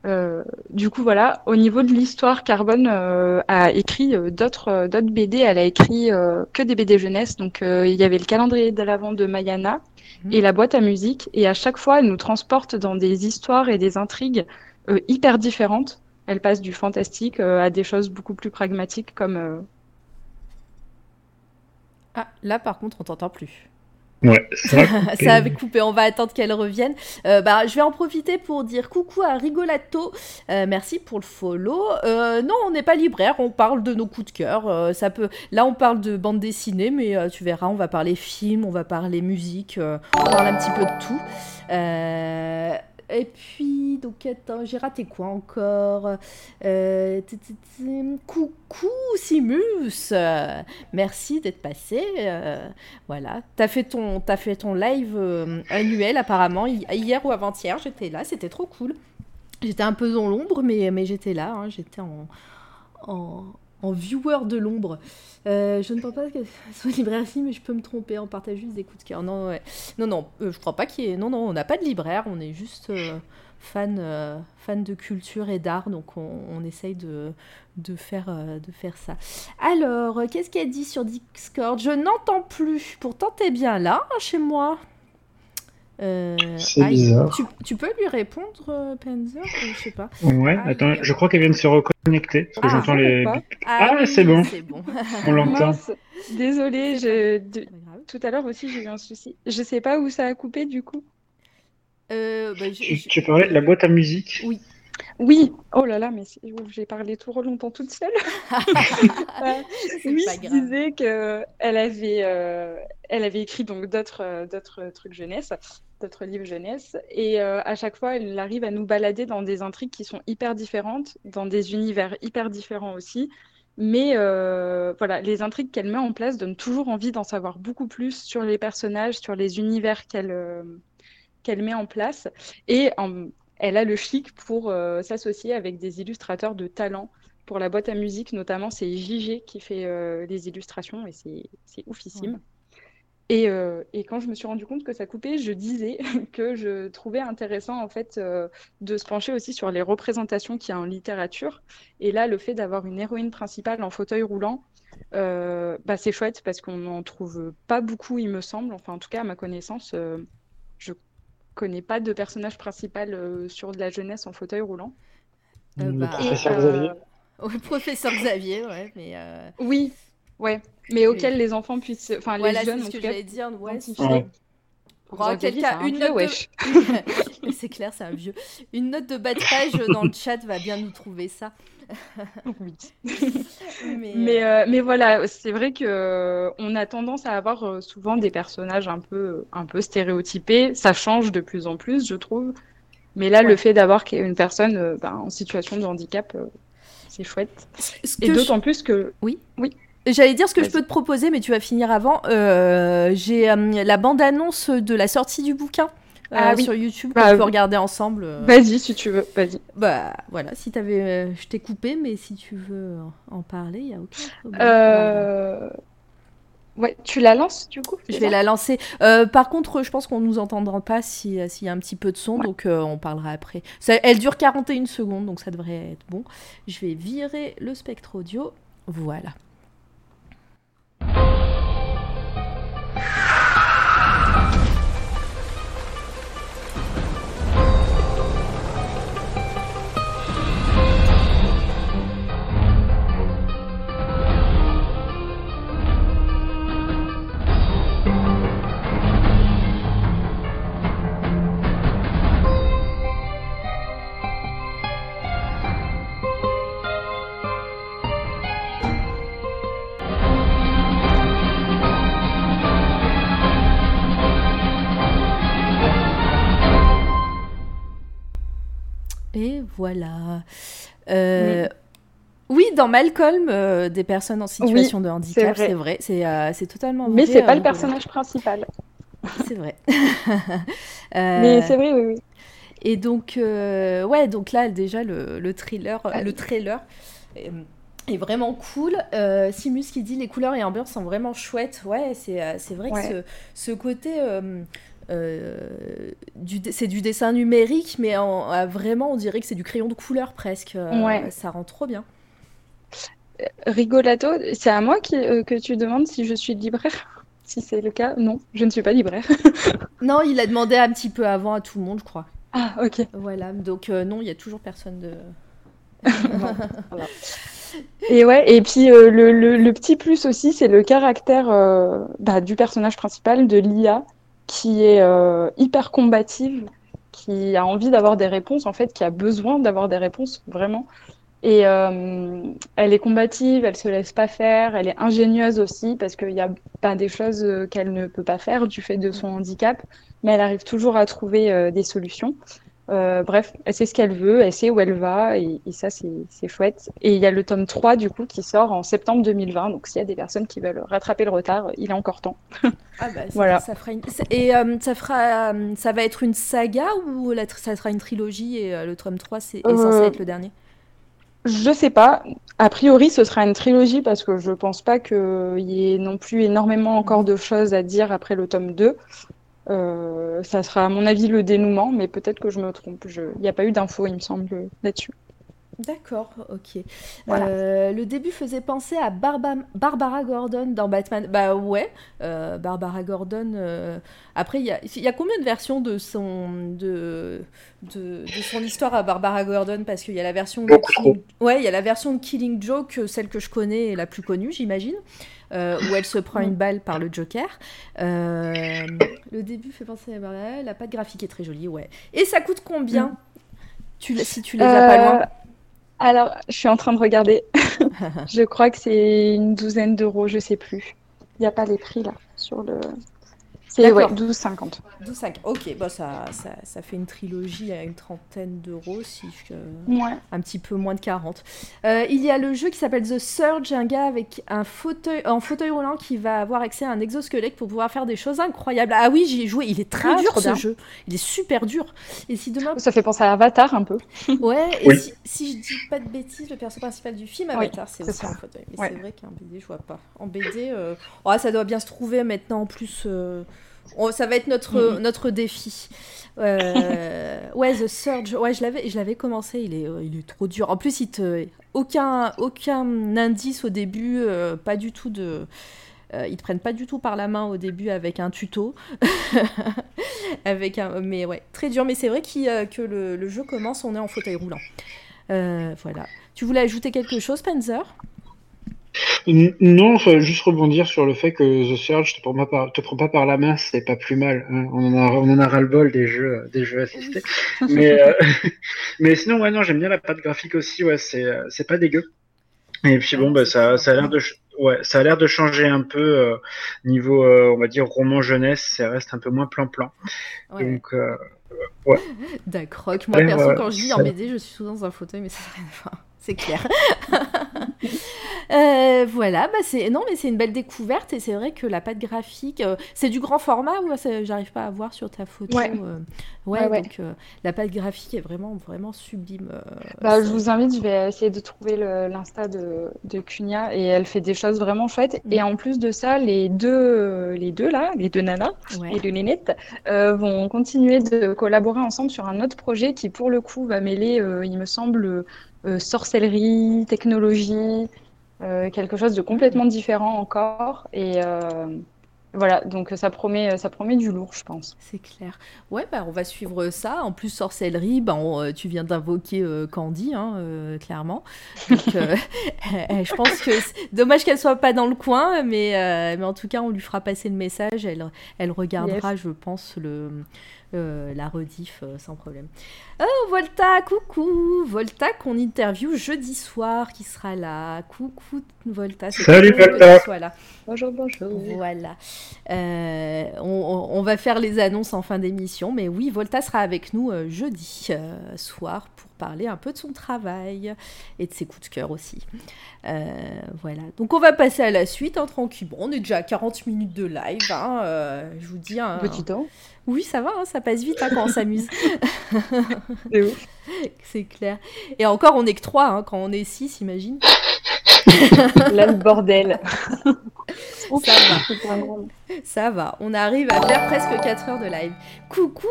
Speaker 3: Euh, du coup, voilà. Au niveau de l'histoire, Carbone euh, a écrit d'autres d'autres BD. Elle a écrit que des BD jeunesse. Donc il y avait le calendrier de l'avant de Mayana mhm. et la boîte à musique. Et à chaque fois, elle nous transporte dans des histoires et des intrigues hyper différentes. Elle passe du fantastique à des choses beaucoup plus pragmatiques comme
Speaker 1: ah, là par contre, on t'entend plus.
Speaker 2: Ouais, (laughs) ça,
Speaker 1: ça avait coupé. On va attendre qu'elle revienne. Euh, bah, je vais en profiter pour dire coucou à Rigolato. Euh, merci pour le follow. Euh, non, on n'est pas libraire. On parle de nos coups de cœur. ça peut. Là, on parle de bande dessinée, mais tu verras, on va parler film, on va parler musique, on parle un petit peu de tout. Et puis, donc, attends, j'ai raté quoi encore? Euh, Coucou Simus Merci d'être passé. Euh, voilà. T'as fait, ton, fait ton live euh, annuel apparemment hier ou avant-hier. J'étais là, c'était trop cool. J'étais un peu dans l'ombre, mais, mais j'étais là. Hein, j'étais en, en viewer de l'ombre. Euh, je ne pense pas que ce soit libraire ici, mais je peux me tromper. On partage juste des coups de. Non, non, non, euh, je crois pas qu'il y ait. Non, non, on n'a pas de libraire. On est juste euh, fan, fan de culture et d'art, donc on, essaye de, faire, de faire ça. Alors, qu'est-ce qu'elle dit sur Discord? Je n'entends plus. Pourtant, t'es bien là, chez moi.
Speaker 2: Euh, c'est bizarre.
Speaker 1: Tu, peux lui répondre, euh, Panzer Je sais pas.
Speaker 2: Ouais, ah, attends, je crois qu'elle vient de se reconnecter. Parce que ah, j'entends les. Ah, ah c'est bon. bon. (laughs) On l'entend.
Speaker 3: Désolée, je... tout à l'heure aussi j'ai eu un souci. Je sais pas où ça a coupé du coup.
Speaker 2: Euh, bah, tu, parlais de la boîte à musique
Speaker 1: Oui.
Speaker 3: Oui, oh là là, mais j'ai parlé trop longtemps toute seule. (laughs) oui, je disais qu'elle avait, euh, elle avait écrit donc d'autres, d'autres trucs jeunesse, d'autres livres jeunesse, et euh, à chaque fois, elle arrive à nous balader dans des intrigues qui sont hyper différentes, dans des univers hyper différents aussi. Mais voilà, les intrigues qu'elle met en place donnent toujours envie d'en savoir beaucoup plus sur les personnages, sur les univers qu'elle qu'elle met en place. Et elle a le chic pour euh, s'associer avec des illustrateurs de talent. Pour la boîte à musique, notamment, c'est JG qui fait euh, les illustrations et c'est oufissime. Euh, et, quand je me suis rendu compte que ça coupait, je disais (laughs) que je trouvais intéressant en fait de se pencher aussi sur les représentations qu'il y a en littérature. Et là, le fait d'avoir une héroïne principale en fauteuil roulant, bah, c'est chouette parce qu'on n'en trouve pas beaucoup, il me semble. Enfin, en tout cas, à ma connaissance, je connais pas de personnage principal euh, sur de la jeunesse en fauteuil roulant.
Speaker 2: Euh, bah, professeur Xavier. (laughs)
Speaker 1: Professeur Xavier, ouais, mais.
Speaker 3: Oui, ouais, mais auquel les enfants puissent, enfin
Speaker 1: les
Speaker 3: jeunes,
Speaker 1: ce que j'allais dire, ouais.
Speaker 3: Oh, quelqu'un, une note
Speaker 1: de... (laughs) c'est clair, c'est un vieux. Une note de bas de page dans le chat va bien nous trouver ça. (laughs)
Speaker 3: oui. mais, euh, mais, voilà, c'est vrai que euh, on a tendance à avoir euh, souvent des personnages un peu, un peu stéréotypés. Ça change de plus en plus, je trouve. Mais là, le fait d'avoir une personne ben, en situation de handicap, c'est chouette. Et d'autant plus que.
Speaker 1: Oui.
Speaker 3: Oui.
Speaker 1: J'allais dire ce que je peux te proposer, mais tu vas finir avant. Euh, j'ai euh, la bande-annonce de la sortie du bouquin. Euh, ah sur YouTube bah, qu'on peut regarder ensemble.
Speaker 3: Vas-y si tu veux, vas-y.
Speaker 1: Bah voilà, si t'avais, je t'ai coupé, mais si tu veux en parler, il y a aucun problème.
Speaker 3: Ouais, tu la lances du coup
Speaker 1: Je vais la lancer. par contre, je pense qu'on nous entendra pas s'il y a un petit peu de son, donc on parlera après. Ça, elle dure 41 secondes, donc ça devrait être bon. Je vais virer le spectre audio. Voilà. Voilà. Euh, oui, dans Malcolm, euh, des personnes en situation de handicap, c'est vrai, c'est euh, totalement
Speaker 3: vrai. Mais c'est pas le personnage principal. (laughs)
Speaker 1: C'est vrai. (laughs)
Speaker 3: Mais c'est vrai, oui, oui.
Speaker 1: Et donc, ouais, donc là, déjà, le, le thriller, ah le trailer est, vraiment cool. Simus qui dit les couleurs et ambiance sont vraiment chouettes. Ouais, c'est vrai que ce, ce côté c'est du dessin numérique, mais en, vraiment, on dirait que c'est du crayon de couleur presque. Euh, ça rend trop bien.
Speaker 3: Euh, rigolato, c'est à moi que tu demandes si je suis libraire (laughs) Si c'est le cas, non, je ne suis pas libraire. (laughs)
Speaker 1: non, il a demandé un petit peu avant à tout le monde, je crois.
Speaker 3: Ah, ok.
Speaker 1: Voilà, donc non, il y a toujours personne de. (laughs)
Speaker 3: Et ouais, et puis le, petit plus aussi, c'est le caractère bah, du personnage principal, de l'IA, qui est euh, hyper combative, qui a envie d'avoir des réponses, en fait, qui a besoin d'avoir des réponses, vraiment. Et euh, elle est combative, elle se laisse pas faire, elle est ingénieuse aussi, parce qu'il y a pas des choses euh, qu'elle ne peut pas faire du fait de son handicap, mais elle arrive toujours à trouver des solutions. Euh, bref, elle sait ce qu'elle veut, elle sait où elle va, et, ça, c'est chouette. Et il y a le tome 3, du coup, qui sort en septembre 2020. Donc, s'il y a des personnes qui veulent rattraper le retard, il est encore temps. (laughs)
Speaker 1: ah bah, voilà. Ça fera Et euh, ça, fera, euh, ça va être une saga ou ça sera une trilogie et le tome 3 c'est censé être le dernier?
Speaker 3: Je sais pas. A priori, ce sera une trilogie parce que je pense pas qu'il y ait non plus énormément encore de choses à dire après le tome 2. Euh, ça sera à mon avis le dénouement, mais peut-être que je me trompe. Il n'y a pas eu d'infos, il me semble, là-dessus.
Speaker 1: D'accord, ok. Euh, le début faisait penser à Barbara Gordon dans Batman. Bah ouais, euh, Barbara Gordon. Après, il y a, combien de versions de son, de, de, son histoire à Barbara Gordon? Parce qu'il y a la version de Killing... ouais, il y a la version de Killing Joke, celle que je connais et la plus connue, j'imagine. Euh, où elle se prend une balle par le Joker. Euh, le début fait penser à la patte graphique est très jolie, ouais. Et ça coûte combien tu, si tu les as pas loin.
Speaker 3: Alors, je suis en train de regarder. (laughs) je crois que c'est une douzaine d'euros, je sais plus. Il n'y a pas les prix là sur le. C'est ouais, 12,50.
Speaker 1: 12,50. Ok, bah ça, ça, ça, fait une trilogie à une trentaine d'euros, si je...
Speaker 3: ouais.
Speaker 1: un petit peu moins de 40. Euh, il y a le jeu qui s'appelle The Surge, un gars avec un fauteuil, en fauteuil roulant qui va avoir accès à un exosquelette pour pouvoir faire des choses incroyables. Ah oui, j'y ai joué, il est très ah, dur ce jeu. Il est super dur. Et si demain...
Speaker 3: Ça fait penser à Avatar un peu. (laughs)
Speaker 1: Ouais, et si, si, je dis pas de bêtises, le personnage principal du film Avatar, c'est aussi un fauteuil. Mais c'est vrai qu'un BD, je vois pas. En BD, euh... oh, ça doit bien se trouver maintenant en plus. Euh... Oh, ça va être notre, notre défi. Euh, ouais, The Surge, ouais, je l'avais, je l'avais commencé. Il est, euh, il est trop dur. En plus, il te, aucun, aucun indice au début, euh, pas du tout de. ils te prennent pas du tout par la main au début avec un tuto. (laughs) avec un, mais ouais, très dur. Mais c'est vrai que le, le, jeu commence, on est en fauteuil roulant. voilà. Tu voulais ajouter quelque chose, Panzer
Speaker 2: non, juste rebondir sur le fait que The Surge te prend pas par, te prend pas par la main, c'est pas plus mal. Hein. On en a, on en a ras le bol des jeux, des jeux assistés. mais, euh, (laughs) (laughs) mais sinon, ouais, non, j'aime bien la patte graphique aussi. Ouais, c'est, euh, c'est pas dégueu. Et puis bon, bah, ça, ça a l'air de, ouais, ça a l'air de changer un peu euh, niveau, on va dire roman jeunesse. Ça reste un peu moins plan-plan. Donc, ouais. (laughs)
Speaker 1: D'accord. Moi, perso, quand je lis en BD, je suis souvent dans un fauteuil, mais ça n'a rien à voir c'est clair. Euh, voilà, bah c'est non mais c'est une belle découverte et c'est vrai que la pâte graphique, euh, c'est du grand format ou j'arrive pas à voir sur ta photo.
Speaker 3: Ouais.
Speaker 1: Euh, ouais, donc la pâte graphique est vraiment vraiment sublime.
Speaker 3: Bah, je vous invite, je vais essayer de trouver l'insta de, de Cunia et elle fait des choses vraiment chouettes. Et mm. en plus de ça, les deux les deux là, les deux nanas et le nénette vont continuer de collaborer ensemble sur un autre projet qui pour le coup va mêler, il me semble euh, sorcellerie, technologie, euh, quelque chose de complètement différent encore. Et euh, voilà, donc ça promet, ça promet du lourd, je pense.
Speaker 1: C'est clair. Ouais, bah, on va suivre ça. En plus, sorcellerie, bah, tu viens d'invoquer Candy, hein, clairement. Donc, (laughs) je pense que c'est dommage qu'elle soit pas dans le coin, mais, mais en tout cas, on lui fera passer le message. Elle, elle regardera, je pense, le euh, la rediff euh, sans problème. Oh, Volta, coucou Volta qu'on interview jeudi soir qui sera là. Coucou Volta.
Speaker 2: Salut Volta
Speaker 3: Bonjour, bonjour.
Speaker 1: Voilà. Euh, on, va faire les annonces en fin d'émission, mais oui, Volta sera avec nous jeudi soir pour parler un peu de son travail et de ses coups de cœur aussi. voilà. Donc on va passer à la suite, hein, tranquille. Bon, on est déjà à 40 minutes de live. Hein, je vous dis. un
Speaker 3: Petit temps.
Speaker 1: Oui, ça va, hein, ça passe vite hein, quand on s'amuse. (laughs) C'est clair. Et encore, on est que trois, hein, quand on est six, imagine.
Speaker 3: Là, le bordel.
Speaker 1: ça va. Ça va. On arrive à faire presque 4 heures de live. Coucou,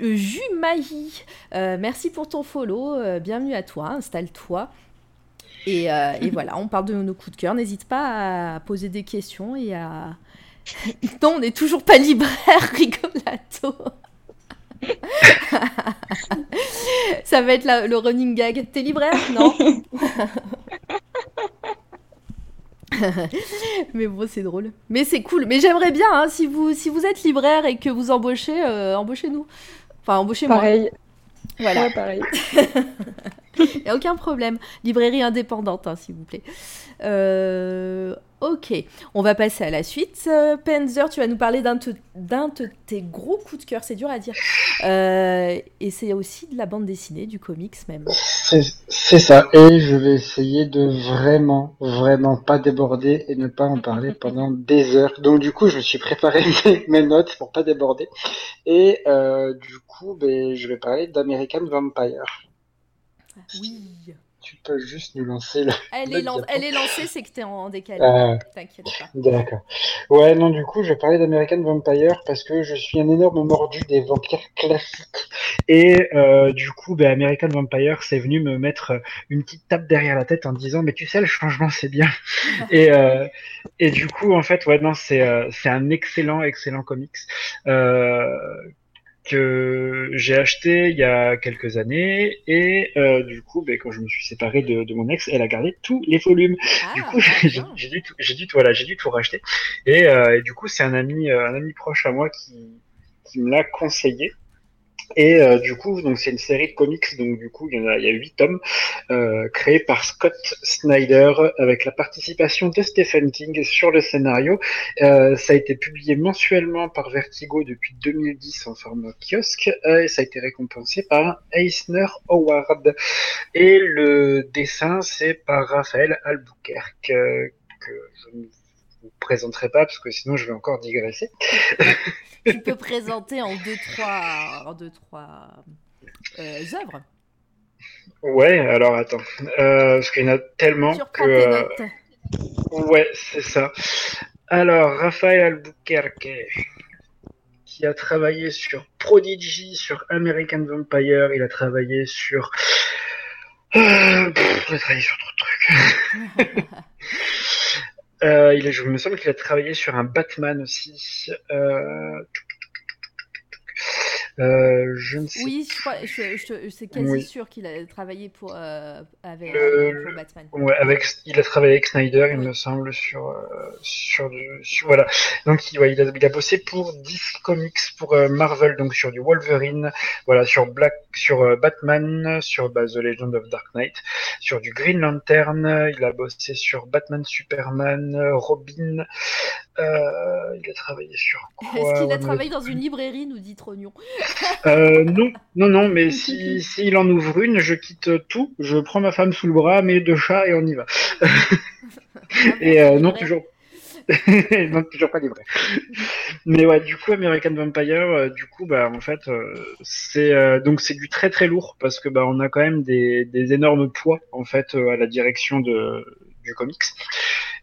Speaker 1: Jumahi. Euh, merci pour ton follow. Euh, bienvenue à toi. Installe-toi. Et, euh, et, voilà, on parle de nos coups de cœur. N'hésite pas à poser des questions et à, (laughs) non, on n'est toujours pas libraire, (laughs) rigolato. (laughs) Ça va être le running gag. T'es libraire? Non mais bon, c'est drôle. Mais c'est cool. Mais j'aimerais bien, hein, si, vous, si vous êtes libraire et que vous embauchez, euh, embauchez-nous. Enfin, embauchez-moi.
Speaker 3: Pareil.
Speaker 1: Voilà.
Speaker 3: pareil. (laughs)
Speaker 1: Il n'y a aucun problème. Librairie indépendante, hein, s'il vous plaît. Euh, ok, on va passer à la suite. Euh, Penzer, tu vas nous parler d'un de, tes gros coups de cœur, c'est dur à dire. Euh, et c'est aussi de la bande dessinée, du comics même.
Speaker 2: C'est ça, et je vais essayer de vraiment, vraiment pas déborder et ne pas en parler (laughs) pendant des heures. Donc du coup, je me suis préparé (laughs) mes, notes pour pas déborder. Et du coup, ben, je vais parler d'American Vampire.
Speaker 1: Oui.
Speaker 2: Tu peux juste nous lancer le.
Speaker 1: Elle, (laughs) est, elle est lancée, c'est que t'es en décalé. Euh, T'inquiète pas.
Speaker 2: D'accord. Ouais, non, du coup, je vais parler d'American Vampire parce que je suis un énorme mordu des vampires classiques. Et euh, du coup, ben, American Vampire, c'est venu me mettre une petite tape derrière la tête en disant Mais tu sais, le changement, c'est bien. (laughs) et, euh, et du coup, en fait, ouais, non, c'est un excellent, excellent comics que j'ai acheté il y a quelques années et euh, du coup ben, quand je me suis séparé de, de, mon ex elle a gardé tous les volumes. Ah, du coup (laughs) j'ai dû tout, j'ai dû voilà j'ai dû tout racheter. Et, euh, et du coup c'est un ami euh, un ami proche à moi qui, qui me l'a conseillé Et euh, du coup, donc c'est une série de comics, donc du coup il y en a, il y a huit tomes euh, créés par Scott Snyder avec la participation de Stephen King sur le scénario. Euh, ça a été publié mensuellement par Vertigo depuis 2010 en format kiosque et ça a été récompensé par Eisner Award. Et le dessin c'est par Raphaël Albuquerque que je ne vous présenterai pas parce que sinon je vais encore digresser. (laughs)
Speaker 1: tu peux présenter en deux, trois, en deux, trois euh, œuvres.
Speaker 2: Ouais, alors attends. Euh, parce qu'il y en a tellement que. Euh, ouais, c'est ça. Alors, Raphaël Albuquerque, qui a travaillé sur Prodigy, sur American Vampire, il a travaillé sur. il a travaillé sur trop de trucs. (laughs) Euh, il me semble qu'il a travaillé sur un Batman aussi. Euh, je ne sais
Speaker 1: Oui, je crois, je, c'est quasi sûr qu'il a travaillé pour, euh, avec, pour Batman.
Speaker 2: Ouais, avec, il a travaillé avec Snyder, il me semble, sur, euh, sur, du, sur, voilà. Donc, il, ouais, il, a, il a bossé pour DC Comics, pour euh, Marvel, donc sur du Wolverine, voilà, sur Black, sur Batman, sur bah, The Legend of Dark Knight, sur du Green Lantern, il a bossé sur Batman, Superman, Robin. il a travaillé sur
Speaker 1: quoi Est-ce qu'il a travaillé dans une librairie, nous dit Trognon?
Speaker 2: Euh, non, non, non, mais si s'il en ouvre une, je quitte tout, je prends ma femme sous le bras, mes deux chats et on y va. (laughs) et euh, non, toujours. (laughs) non, toujours pas livré. Mais ouais, du coup, American Vampire, euh, du coup, bah, en fait, c'est donc c'est du très très lourd parce que bah, on a quand même des, des énormes poids en fait à la direction de du comics.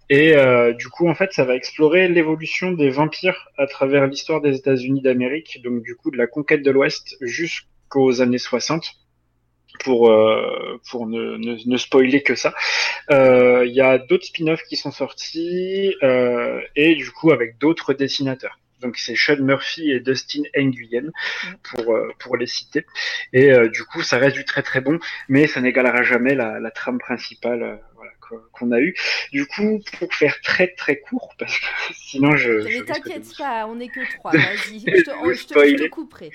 Speaker 2: Et euh, du coup, en fait, ça va explorer l'évolution des vampires à travers l'histoire des États-Unis d'Amérique, donc du coup de la conquête de l'Ouest jusqu'aux années 60. Pour euh, pour ne, ne, ne, spoiler que ça, euh, il y a d'autres spin-offs qui sont sortis et du coup avec d'autres dessinateurs. Donc c'est Sean Murphy et Dustin Nguyen pour pour les citer. Et du coup, ça reste du très très bon, mais ça n'égalera jamais la, la trame principale qu'on a eu. Du coup, pour faire très très court, parce que (laughs) sinon je.
Speaker 1: Mais t'inquiète pas, on n'est que trois. (laughs) Vas-y, je, te, couperai.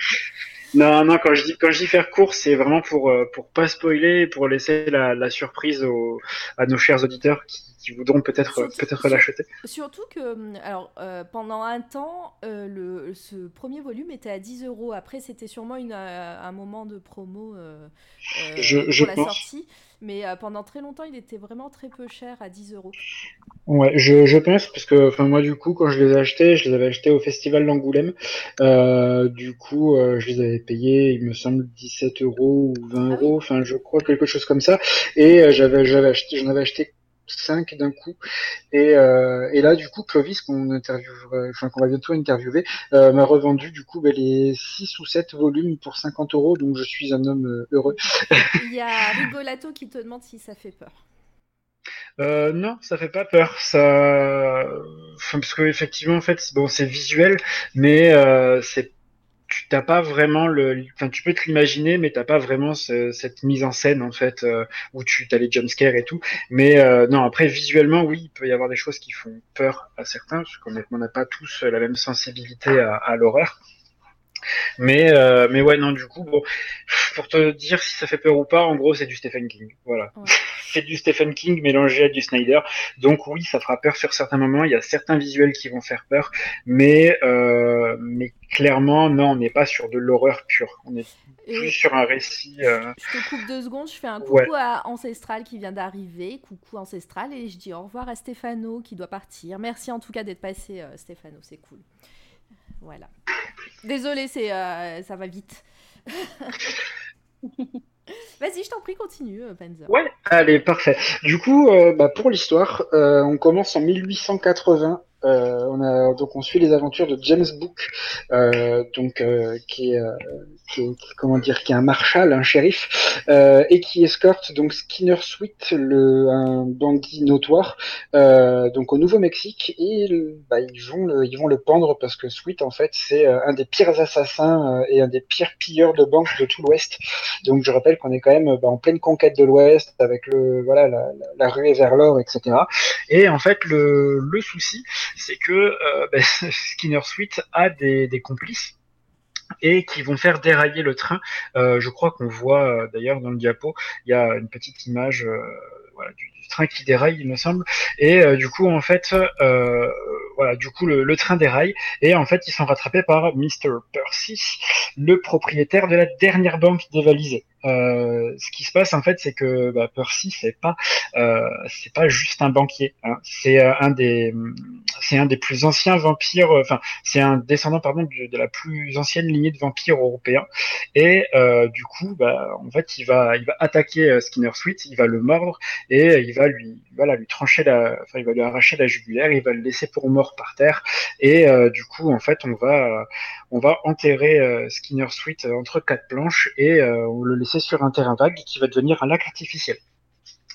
Speaker 2: Non, non, quand je dis quand je dis faire court, c'est vraiment pour euh, pour pas spoiler, pour laisser la, surprise à nos chers auditeurs qui, voudront peut-être peut-être l'acheter.
Speaker 1: Surtout que hum, alors euh, pendant un temps, euh, le ce premier volume était à 10 euros. Après, c'était sûrement une, un moment de promo
Speaker 2: je,
Speaker 1: pour la sortie. Mais euh, pendant très longtemps, il était vraiment très peu cher, à 10 euros.
Speaker 2: Ouais, je, je pense, parce que enfin, moi, du coup, quand je les ai achetés, je les avais achetés au Festival d'Angoulême. Euh, du coup, euh, je les avais payés, il me semble, 17 euros ou 20 ah euros, enfin, je crois, quelque chose comme ça. Et j'avais, j'avais acheté, j'en avais acheté 5 d'un coup. Et, euh, et, là, du coup, Clovis, qu'on enfin, qu'on va bientôt interviewer, euh, m'a revendu du coup bah, les 6 ou 7 volumes pour 50 euros, donc je suis un homme euh, heureux.
Speaker 1: Il y a Rigolato qui te demande si ça fait peur.
Speaker 2: Euh, non, ça fait pas peur. Ça, parce que effectivement, en fait, bon, c'est visuel, mais euh, c'est tu t'as pas vraiment le, enfin tu peux te l'imaginer, mais t'as pas vraiment cette mise en scène en fait euh, où tu as les jumpscares et tout. Mais euh, non, après visuellement, oui, il peut y avoir des choses qui font peur à certains, parce qu'on n'a pas tous la même sensibilité à, l'horreur. Mais euh, mais ouais non du coup bon pour te dire si ça fait peur ou pas en gros c'est du Stephen King voilà (laughs) c'est du Stephen King mélangé à du Snyder. Donc oui, ça fera peur sur certains moments. Il y a certains visuels qui vont faire peur, mais euh, mais clairement non, on n'est pas sur de l'horreur pure. On est plus sur un récit. Euh,
Speaker 1: je te coupe deux secondes. Je fais un coucou à Ancestral qui vient d'arriver. Coucou Ancestral et je dis au revoir à Stéphano qui doit partir. Merci en tout cas d'être passé, Stéphano. C'est cool. Voilà. Désolé, c'est ça va vite. (laughs) Vas-y, je t'en prie, continue, euh, Panzer.
Speaker 2: Ouais, allez, parfait. Du coup, euh, bah, pour l'histoire, euh, on commence en 1880 euh, on a donc on suit les aventures de James Book, euh, donc euh, qui, est, qui, est, comment dire, qui est un marshal, un shérif, et qui escorte donc Skinner Sweet, le un bandit notoire, donc au Nouveau-Mexique, et bah, ils vont le, ils vont le pendre parce que Sweet en fait c'est un des pires assassins et un des pires pilleurs de banques de tout l'Ouest. Donc je rappelle qu'on est quand même bah, en pleine conquête de l'Ouest avec le voilà la, la, la ruée vers l'or, etc. Et en fait le, le souci c'est que euh, ben, (laughs) Skinner Sweet a des, complices. et qui vont faire dérailler le train. Euh, je crois qu'on voit euh, d'ailleurs dans le diapo, il y a une petite image voilà, du, train qui déraille, il me semble. Et du coup, en fait, voilà, du coup, le, train déraille et en fait, ils sont rattrapés par Mr. Percy, le propriétaire de la dernière banque dévalisée. Euh, ce qui se passe en fait, c'est que bah, Percy c'est pas euh, c'est pas juste un banquier. Hein. C'est euh, un des c'est un des plus anciens vampires. Euh, enfin, c'est un descendant pardon de, la plus ancienne lignée de vampires européens. Et euh, du coup, bah, en fait, il va il va attaquer Skinner Sweet, il va le mordre et il va lui voilà lui trancher la, enfin il va lui arracher la jugulaire, il va le laisser pour mort par terre. Et du coup, en fait, on va on va enterrer Skinner Sweet entre quatre planches et on le laisse sur un terrain vague qui va devenir un lac artificiel.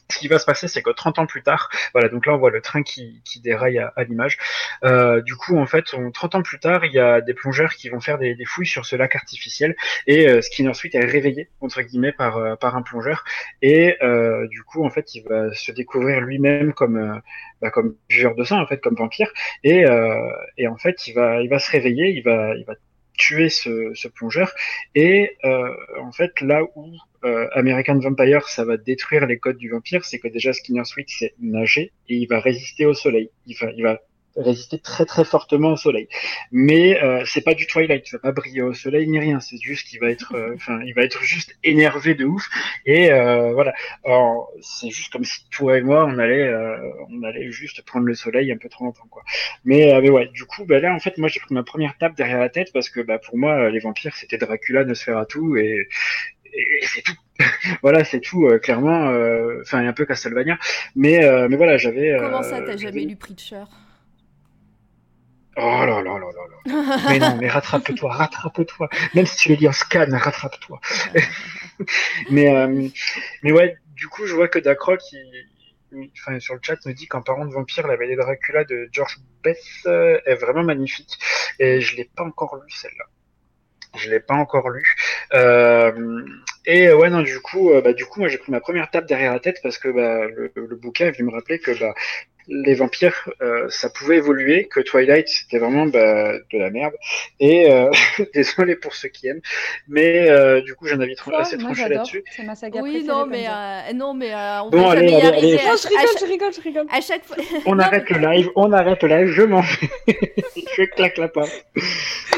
Speaker 2: Ce qui va se passer, c'est que 30 ans plus tard, voilà, donc là on voit le train qui, déraille à, l'image. Euh, du coup, en fait, 30 ans plus tard, il y a des plongeurs qui vont faire des, fouilles sur ce lac artificiel et euh, Skinner Sweet est réveillé entre guillemets par euh, par un plongeur et du coup, en fait, il va se découvrir lui-même comme bah, comme de sang en fait, comme vampire et et en fait, il va il va se réveiller, il va il va tuer ce, ce plongeur. Et euh, en fait, là où euh, American Vampire, ça va détruire les codes du vampire, c'est que déjà Skinner Sweet, c'est nager et il va résister au soleil. Il va, résister très très fortement au soleil. Mais euh, c'est pas du Twilight, il va pas briller au soleil ni rien. C'est juste qu'il va être, euh, enfin, il va être juste énervé de ouf. Et euh, voilà. c'est juste comme si toi et moi, on allait, euh, on allait juste prendre le soleil un peu trop longtemps, quoi. Mais, mais ouais, du coup, bah là, en fait, moi, j'ai pris ma première tape derrière la tête parce que, bah, pour moi, les vampires, c'était Dracula, Nosferatu et, et c'est tout. (laughs) voilà, c'est tout, clairement. Enfin, un peu Castlevania. Mais, mais voilà, j'avais.
Speaker 1: Comment ça, t'as jamais lu Preacher?
Speaker 2: Oh là là là là là. mais non, mais rattrape-toi, rattrape-toi. Même si tu le lis en scan, rattrape-toi. (laughs) mais, euh, mais ouais, du coup, je vois que Dacroc, enfin, sur le chat, me dit qu'en parlant de vampire, la BD Dracula de George euh, est vraiment magnifique. Et je l'ai pas encore lu celle-là. Je l'ai pas encore lu. Euh, et ouais, non, du coup, bah, du coup, moi, j'ai pris ma première tape derrière la tête parce que bah, le, le bouquin est venu me rappeler que bah, les vampires, euh, ça pouvait évoluer, que Twilight, c'était vraiment bah, de la merde. Et euh, (laughs) désolé pour ceux qui aiment, mais euh, du coup, j'en avais trop assez tranché là-dessus.
Speaker 1: C'est ma saga oui, non mais, euh, non, mais euh, on
Speaker 2: bon, allez, allez, allez.
Speaker 3: Non, je rigole, je rigole, je rigole.
Speaker 1: À chaque fois. (laughs)
Speaker 2: on arrête le live, on arrête le live, je m'en vais. (laughs) je claque la porte.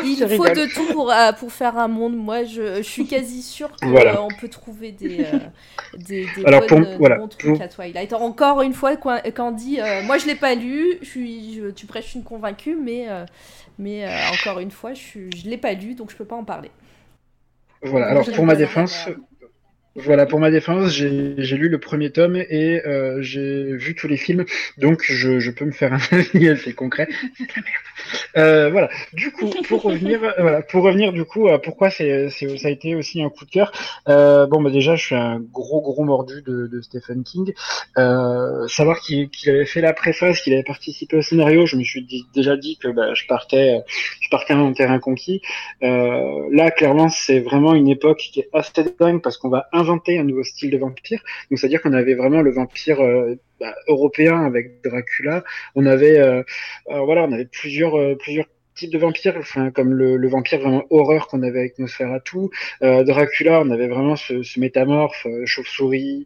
Speaker 1: Il faut de tout pour, euh, pour faire un monde. Moi, je, je suis quasi sûre qu'on voilà. peut trouver des, des, des, Alors, bonnes, pour, voilà, bons trucs pour... à Twilight. Encore une fois, quand, quand dit euh, moi, je l'ai pas lu. Je suis, je, tu prêches une convaincue, mais, euh, mais euh, encore une fois, je ne l'ai pas lu, donc je peux pas en parler.
Speaker 2: Voilà. Alors pour ma défense, voilà, pour ma défense, j'ai lu le premier tome et euh, j'ai vu tous les films, donc je, je peux me faire un (laughs) avis assez concret. Euh, voilà. Du coup, pour revenir, (laughs) voilà, pour revenir du coup, à pourquoi c'est, ça a été aussi un coup de cœur. Euh, bon, bah déjà, je suis un gros gros mordu de, de Stephen King. Euh, savoir qu'il, qu'il avait fait la préface, qu'il avait participé au scénario, je me suis dit, déjà dit que bah, je partais, je partais en terrain conquis. Euh, là, clairement, c'est vraiment une époque qui est assez dingue parce qu'on va inventer un nouveau style de vampire. Donc, c'est-à-dire qu'on avait vraiment le vampire euh, bah, européen avec Dracula. On avait, euh, euh voilà, on avait plusieurs, plusieurs types de vampires, enfin, comme le, vampire vraiment horreur qu'on avait avec Nosferatu. Euh, Dracula, on avait vraiment ce, ce métamorphe, chauve-souris,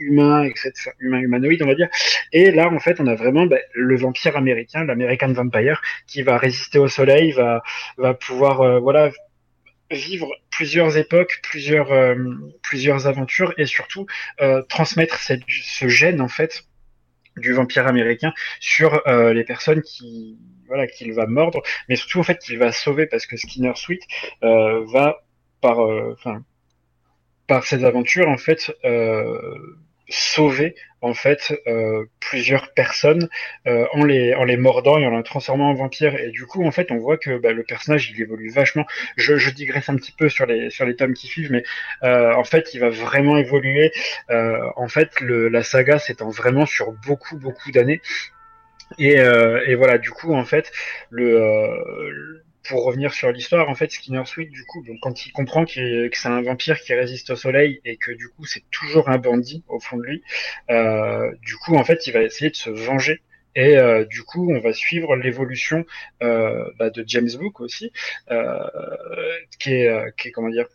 Speaker 2: humain, etc., humain humanoïde, on va dire. Et là, en fait, on a vraiment bah, le vampire américain, l'American Vampire, qui va résister au soleil, va, va pouvoir, voilà, vivre plusieurs époques, plusieurs, euh, plusieurs aventures et surtout euh, transmettre ce gène en fait du vampire américain sur euh, les personnes qui voilà qu'il va mordre, mais surtout en fait qu'il va sauver parce que Skinner Sweet va par enfin par ses aventures en fait sauver en fait euh, plusieurs personnes euh, en les en les mordant et en les transformant en vampires. Et du coup en fait on voit que bah, le personnage il évolue vachement. Je, digresse un petit peu sur les sur les tomes qui suivent mais euh, en fait il va vraiment évoluer. En fait le, la saga s'étend vraiment sur beaucoup beaucoup d'années. Et, et voilà du coup en fait le pour revenir sur l'histoire, en fait, Skinner Sweet, du coup, donc, quand il comprend que c'est un vampire qui résiste au soleil et que du coup c'est toujours un bandit au fond de lui, euh, du coup, en fait, il va essayer de se venger. Et euh, du coup, on va suivre l'évolution euh, bah, de James Book aussi, qui qui est comment dire,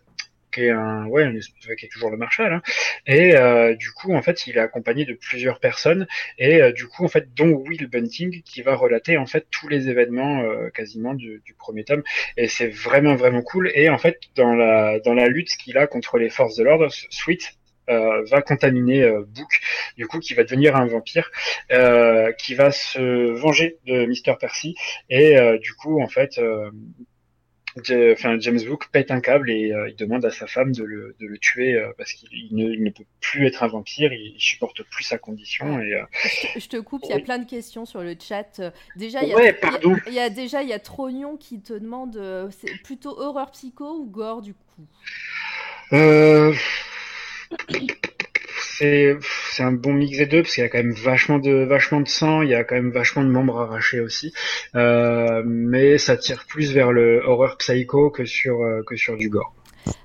Speaker 2: qui est toujours le Marshall. Hein. Et euh, du coup, en fait, il est accompagné de plusieurs personnes et euh, du coup, en fait, dont Will Bunting qui va relater en fait tous les événements euh, quasiment du, premier tome. Et c'est vraiment vraiment cool. Et en fait, dans la dans la lutte qu'il a contre les forces de l'ordre, Sweet va contaminer Book, du coup, qui va devenir un vampire, qui va se venger de Mr. Percy, et du coup, en fait, enfin, James Book pète un câble et il demande à sa femme de le, de le tuer parce qu'il ne, ne, peut plus être un vampire, il, supporte plus sa condition. Et,
Speaker 1: je, te, coupe, il y a plein de questions sur le chat. Déjà, il y a, il y a déjà il y a Trognon qui te demande c'est plutôt horreur psycho ou gore du coup?
Speaker 2: C'est c'est un bon mix des deux parce qu'il y a quand même vachement de vachement de sang, il y a quand même vachement de membres arrachés aussi, euh, mais ça tire plus vers le horreur psycho que sur euh, que sur du gore.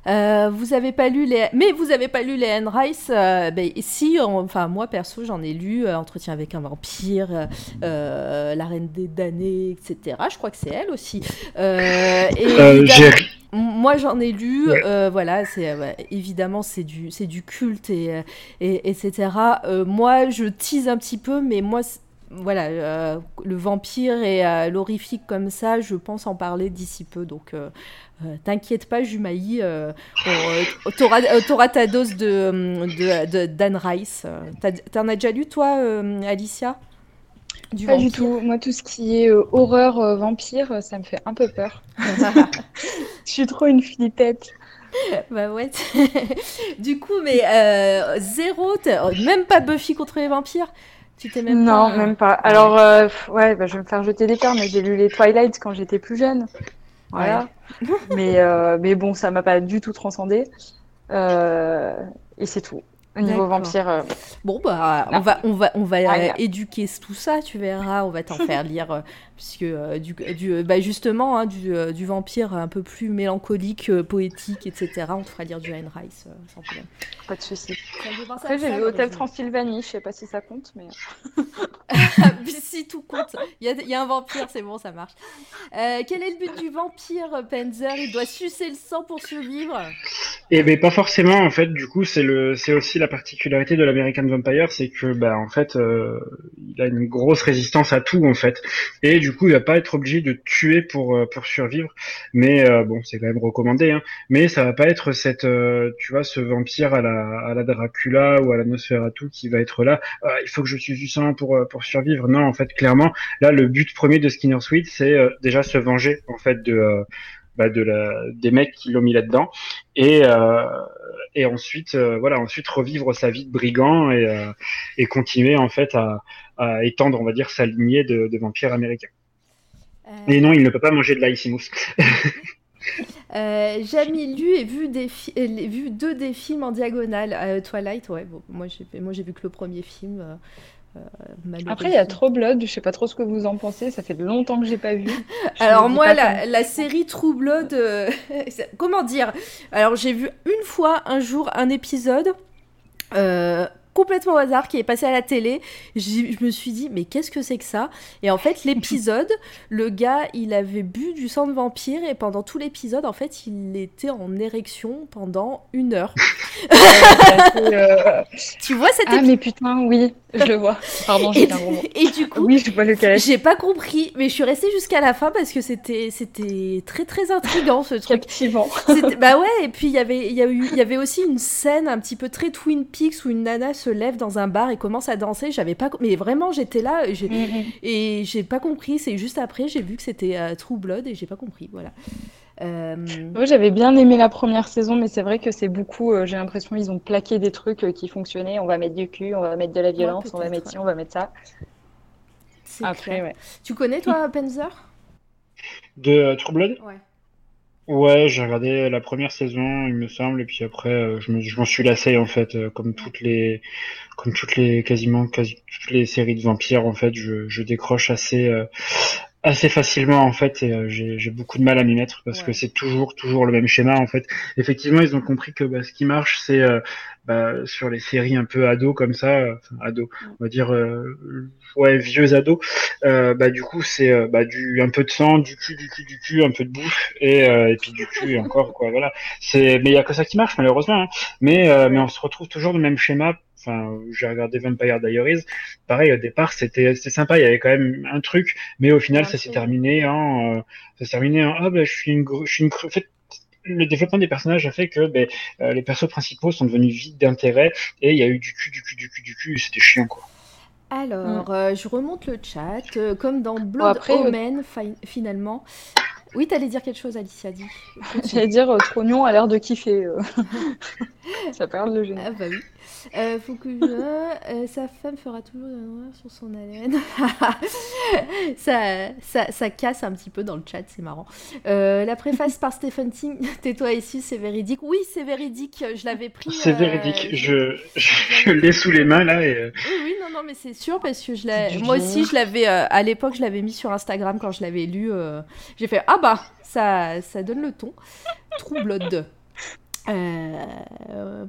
Speaker 1: Euh, vous avez pas lu les, mais vous avez pas lu les Anne Rice. ben, si, enfin moi perso j'en ai lu Entretien avec un vampire, La Reine des damnés, etc. Je crois que c'est elle aussi.
Speaker 2: et
Speaker 1: moi, j'en ai lu. Euh, voilà, c'est euh, évidemment c'est du c'est du culte et, euh, et etc. moi, je tease un petit peu, mais moi, voilà, le vampire et l'horrifique comme ça, je pense en parler d'ici peu. Donc, t'inquiète pas, Jumaï, t'auras ta dose de d'Anne Rice. T'en as déjà lu toi, Alicia?
Speaker 3: Pas du tout. Moi, tout ce qui est euh, horreur euh, vampire, euh, ça me fait un peu peur. (laughs) Je suis trop une flippette. (laughs)
Speaker 1: bah ouais. (laughs) du coup, mais zéro, même pas Buffy contre les vampires?
Speaker 3: Tu t'es même Non, même pas. Alors, ouais, bah, je vais me faire jeter des termes, mais j'ai lu les Twilight quand j'étais plus jeune. Voilà. (laughs) mais, mais bon, ça m'a pas du tout transcendé. et c'est tout. Au niveau vampire. Euh,
Speaker 1: bon, bah, on va, on va, on va euh, éduquer tout ça, tu verras. On va t'en faire lire, euh, puisque du, du bah, justement, hein, du, du, vampire un peu plus mélancolique, poétique, etc. On te fera lire du Anne Rice, sans problème.
Speaker 3: Pas de souci. Après, j'ai vu Hôtel Transylvanie, je sais pas si ça compte, mais. (laughs)
Speaker 1: si tout compte, il y a, y a, un vampire, c'est bon, ça marche. quel est le but du vampire, Panzer Il doit sucer le sang pour survivre?
Speaker 2: Eh bien, pas forcément, en fait. Du coup, c'est aussi la particularité de l'American Vampire, c'est que bah en fait euh, il a une grosse résistance à tout en fait, et du coup il va pas être obligé de tuer pour euh, pour survivre. Mais euh, bon, c'est quand même recommandé, hein. Mais ça va pas être cette tu vois ce vampire à la à la Dracula ou à la Nosferatu qui va être là. Ah, il faut que je tue du sang pour pour survivre. Non, en fait clairement là le but premier de Skinner Sweet c'est déjà se venger en fait de bah, de la, des mecs qui l'ont mis là-dedans et euh, et ensuite euh, voilà ensuite revivre sa vie de brigand et euh, et continuer en fait à, à, étendre on va dire sa lignée de, de vampires américains. Et non, il ne peut pas manger de l'aïsimous. (laughs)
Speaker 1: Euh, J'ai lu et vu, des vu deux des films en diagonale. Twilight, ouais, bon, moi j'ai vu que le premier film.
Speaker 3: Euh, Après, il y a True Blood, je sais pas trop ce que vous en pensez, ça fait longtemps que j'ai pas vu. (laughs)
Speaker 1: Alors moi, la, série True Blood, euh, (laughs) comment dire? Alors j'ai vu une fois un jour un épisode. Complètement au hasard qui est passé à la télé. Je me suis dit, mais qu'est-ce que c'est que ça? Et en fait, (laughs) l'épisode, le gars, il avait bu du sang de vampire et pendant tout l'épisode, en fait, il était en érection pendant une heure. (laughs) Euh, tu vois cette
Speaker 3: Ah, mais putain, oui, je le vois. Pardon, j'ai un gros
Speaker 1: Et du coup,
Speaker 3: oui, je vois le
Speaker 1: J'ai pas compris, mais je suis restée jusqu'à la fin parce que c'était c'était très très intrigant ce truc.
Speaker 3: Captivant.
Speaker 1: bah ouais, et puis il y avait il y a eu il y avait aussi une scène un petit peu très Twin Peaks où une nana se lève dans un bar et commence à danser. J'avais pas, mais vraiment, j'étais là et j'ai mm, mm. pas compris. C'est juste après, j'ai vu que c'était euh, True Blood et j'ai pas compris. Voilà.
Speaker 3: Euh... j'avais bien aimé la première saison, mais c'est vrai que c'est beaucoup. Euh, j'ai l'impression ils ont plaqué des trucs euh, qui fonctionnaient. On va mettre du cul, on va mettre de la violence, on va mettre ci, on va mettre ça.
Speaker 1: Après, ouais. Tu connais toi Penzer?
Speaker 2: De True Blood?
Speaker 1: Ouais.
Speaker 2: Ouais, j'ai regardé la première saison, il me semble, et puis après, euh, je me, je m'en suis lassé en fait, euh, comme toutes les, comme toutes les, quasiment, quasi toutes les séries de vampires en fait, je, je décroche assez, euh, assez facilement en fait et j'ai beaucoup de mal à m'y mettre parce que c'est toujours toujours le même schéma en fait. Effectivement, ils ont compris que bah, ce qui marche c'est bah, sur les séries un peu ados comme ça, enfin, ados, on va dire ouais vieux ados, bah du coup c'est bah, du un peu de sang, du cul, du cul, du cul, un peu de bouffe et, et puis du cul encore quoi. Voilà. C'est mais il y a que ça qui marche malheureusement. Hein. Mais mais on se retrouve toujours dans le même schéma Enfin, j'ai regardé Vampire Diaries. Pareil, au départ, c'était sympa. Il y avait quand même un truc, mais au final, ça s'est terminé en, euh, ça s'est terminé en, ah ben, je suis une, je suis une, en fait, le développement des personnages a fait que ben, euh, les persos principaux sont devenus vides d'intérêt et il y a eu du cul, du cul, du cul, du cul. C'était chiant, quoi.
Speaker 1: Alors, mm. euh, je remonte le chat. comme dans Blood Omen, finalement, oui, t'allais dire quelque chose, Alicia, dit. (laughs)
Speaker 3: J'allais dire, euh, Trognon a l'air de kiffer. Euh. (laughs) ça perd le génie.
Speaker 1: Ah bah oui. Euh, faut que euh, sa femme fera toujours la noire sur son haleine. (laughs) ça, ça, ça, casse un petit peu dans le chat, c'est marrant. la préface par Stephen Ting, (laughs) tais-toi ici, c'est véridique. Oui, c'est véridique, je l'avais pris.
Speaker 2: C'est véridique, je, je, l'ai sous les mains là. Et...
Speaker 1: Oui, oui, non, non, mais c'est sûr parce que je moi aussi, je l'avais, à l'époque, je l'avais mis sur Instagram quand je l'avais lu. J'ai fait, ah bah, ça, ça donne le ton. True Blood. Euh,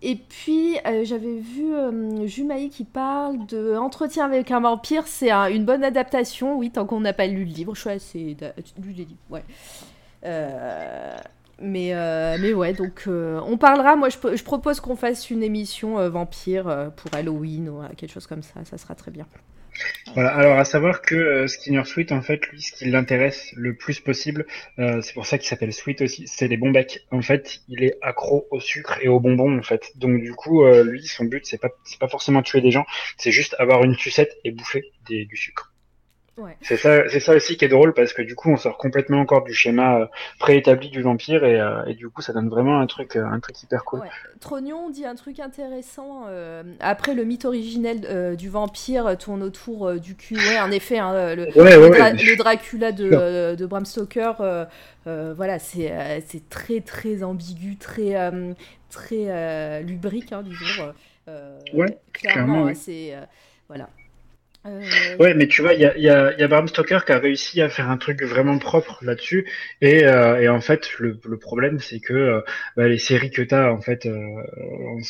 Speaker 1: et puis, euh, j'avais vu euh, Jumaï qui parle de Entretien avec un vampire. C'est une bonne adaptation, oui, tant qu'on n'a pas lu le livre. Je suis assez lu les livres, ouais. mais, mais ouais, donc on parlera. Moi, je propose qu'on fasse une émission vampire pour Halloween ou quelque chose comme ça. Ça sera très bien.
Speaker 2: Voilà, alors à savoir que euh, Skinner Sweet, en fait, lui, ce qui l'intéresse le plus possible, euh, c'est pour ça qu'il s'appelle Sweet aussi, c'est les bons becs. En fait, il est accro au sucre et aux bonbons, en fait. Donc du coup, euh, lui, son but, c'est pas, c'est pas forcément tuer des gens, c'est juste avoir une sucette et bouffer du sucre. C'est ça, c'est ça aussi qui est drôle parce que du coup on sort complètement encore du schéma euh, préétabli du vampire et, euh, et, du coup ça donne vraiment un truc, euh, un truc hyper cool.
Speaker 1: Trognon dit un truc intéressant. après le mythe originel du vampire tourne autour du cul. Ouais, en effet, hein, le, le, Dracula de, de, Bram Stoker, voilà, c'est c'est très très ambigu, très très lubrique, hein, disons.
Speaker 2: clairement,
Speaker 1: c'est voilà.
Speaker 2: Euh, ouais, mais tu vois, il y a, y, a, y a Bram Stoker qui a réussi à faire un truc vraiment propre là-dessus. Et, euh, et, en fait, le, le problème, c'est que euh, bah, les séries que tu as en fait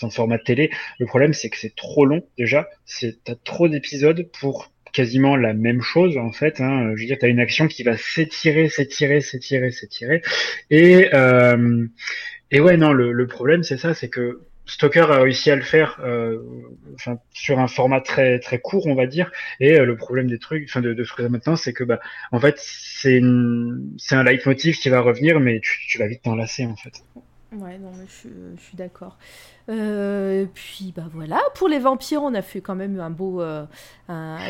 Speaker 2: en format de télé, le problème, c'est que c'est trop long déjà. C'est t'as trop d'épisodes pour quasiment la même chose en fait. Hein. Je veux dire, tu as une action qui va s'étirer, s'étirer, s'étirer, s'étirer. Et, et ouais, non, le, le problème, c'est ça, c'est que Stoker a réussi à le faire euh, sur un format très très court, on va dire. Et euh, le problème des trucs, enfin de, de ce maintenant, c'est que bah en fait c'est c'est un leitmotiv qui va revenir, mais tu, tu vas vite t'enlacer en fait.
Speaker 1: Ouais, non, mais je, suis d'accord. Euh, puis bah voilà, pour les vampires, on a fait quand même un beau. Euh,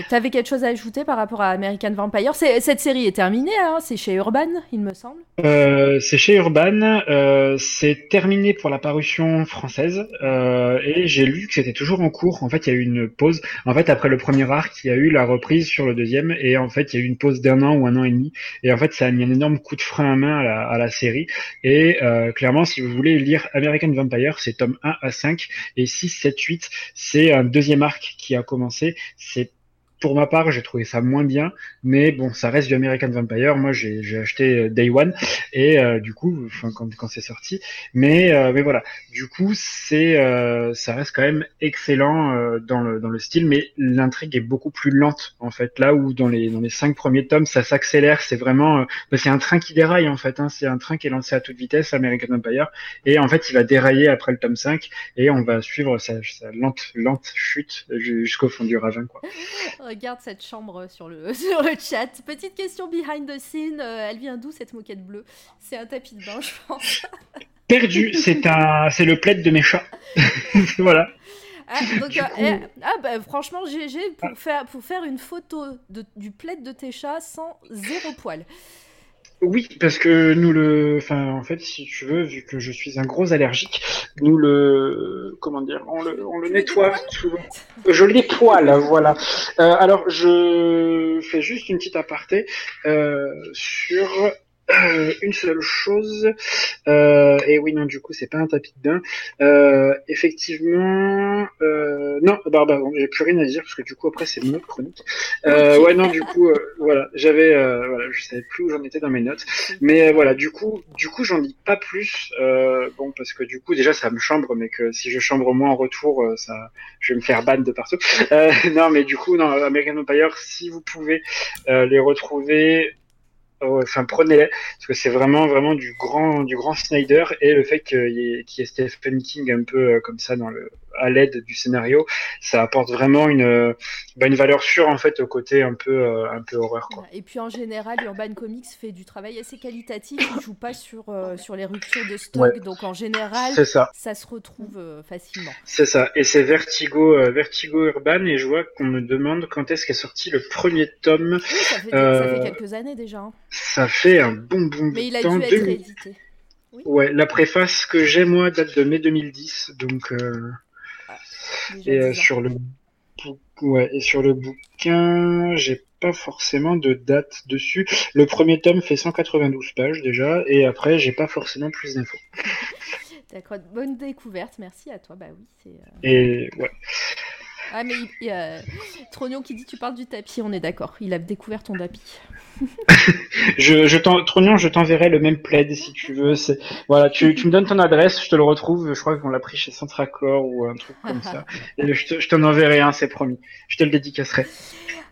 Speaker 1: T'avais quelque chose à ajouter par rapport à American Vampire? Cette série est terminée, hein c'est chez Urban, il me semble.
Speaker 2: Euh, c'est chez Urban, euh, c'est terminé pour la parution française euh, et j'ai lu que c'était toujours en cours. En fait, il y a eu une pause. En fait, après le premier arc, il y a eu la reprise sur le deuxième et en fait, il y a eu une pause d'un an ou un an et demi. Et en fait, ça a mis un énorme coup de frein à main à la, à la série. Et euh, clairement, si vous voulez lire American Vampire, c'est tome 1 à 5 et 6, 7, 8, c'est un deuxième arc qui a commencé. C'est pour ma part, j'ai trouvé ça moins bien, mais bon, ça reste du American Vampire. Moi, j'ai acheté euh, Day One et euh, du coup, enfin, quand, quand c'est sorti, mais euh, mais voilà, du coup, c'est ça reste quand même excellent dans le dans le style, mais l'intrigue est beaucoup plus lente en fait. Là où dans les dans les cinq premiers tomes, ça s'accélère, c'est vraiment, bah, c'est un train qui déraille en fait. Hein, c'est un train qui est lancé à toute vitesse, American Vampire, et en fait, il va dérailler après le tome 5 et on va suivre sa, sa lente lente chute jusqu'au fond du ravin quoi. (laughs)
Speaker 1: regarde cette chambre sur le, (laughs) sur le chat. Petite question behind the scene. Euh, elle vient d'où cette moquette bleue? C'est un tapis de bain, je pense. (laughs)
Speaker 2: Perdu, c'est un, c'est le plaid de mes chats. (laughs) voilà.
Speaker 1: Ah, donc, euh, eh, ah bah, franchement, GG pour, ah. faire, pour faire une photo de, du plaid de tes chats sans zéro poil.
Speaker 2: Oui, parce que nous le, enfin, en fait, si tu veux, vu que je suis un gros allergique, nous le, comment dire, on le, on le nettoie souvent. Je le nettoie là, voilà. Euh, alors, je fais juste une petite aparté euh, sur euh, une seule chose. Euh, et oui, non, du coup, c'est pas un tapis de bain. Euh, effectivement, euh, non, bah, bah j'ai plus rien à dire parce que du coup, après, c'est une autre chronique. Euh, ouais, non, du coup, euh, voilà, j'avais, voilà, je savais plus où j'en étais dans mes notes. Mais voilà, du coup, du coup, j'en dis pas plus. bon, parce que du coup, déjà, ça me chambre, mais que si je chambre moins en retour, ça, je vais me faire ban de partout. (laughs) non, mais du coup, non, American Empire, si vous pouvez les retrouver enfin prenez-les parce que c'est vraiment vraiment du grand du grand Snyder et le fait qu'il y, ait, qu Stephen King un peu euh, comme ça dans le à l'aide du scénario, ça apporte vraiment une, bah, une valeur sûre en fait au côté un peu, euh, un peu horreur. Quoi.
Speaker 1: Et puis en général, Urban Comics fait du travail assez qualitatif, il joue pas sur, euh, sur les ruptures de stock, donc en général, ça. ça. se retrouve euh, facilement.
Speaker 2: C'est ça, et c'est Vertigo, Vertigo Urban, et je vois qu'on me demande quand est-ce qu'est sorti le premier tome.
Speaker 1: ça, fait, ça, fait, quelques années déjà. Hein.
Speaker 2: Ça fait un bon bon
Speaker 1: Mais il a dû être réédité.
Speaker 2: Ouais, la préface que j'ai moi date de mai 2010, donc. Et euh, sur le ouais, et sur le bouquin, j'ai pas forcément de date dessus. Le premier tome fait 192 pages déjà, et après, j'ai pas forcément plus d'infos. (laughs)
Speaker 1: D'accord, bonne découverte, merci à toi. Bah oui, c'est. Euh,
Speaker 2: et ouais.
Speaker 1: Ah, mais il y a Trognon qui dit tu parles du tapis, on est d'accord. Il a découvert ton tapis. (laughs)
Speaker 2: je, je Trognon, je t'enverrai le même plaid si tu veux. C'est voilà, tu, tu, me donnes ton adresse, je te le retrouve. Je crois qu'on l'a pris chez Centracor ou un truc comme ça. (laughs) Et je t'en enverrai un, c'est promis. Je te le dédicacerai.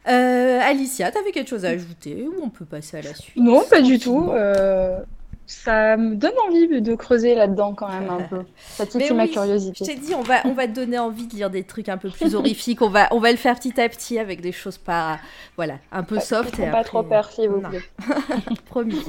Speaker 1: Euh, Alicia, t'avais quelque chose à ajouter ou on peut passer à la suite?
Speaker 3: Non, pas du tout. Euh, ça me donne envie de creuser là-dedans quand même un (laughs) peu. Ça titille ma curiosité.
Speaker 1: Je t'ai dit, on va, on va te donner envie de lire des trucs un peu plus horrifiques. on, va, on va le faire petit à petit avec des choses pas, voilà, un peu soft.
Speaker 3: et pas trop peur, s'il vous plaît. (laughs)
Speaker 1: Promis.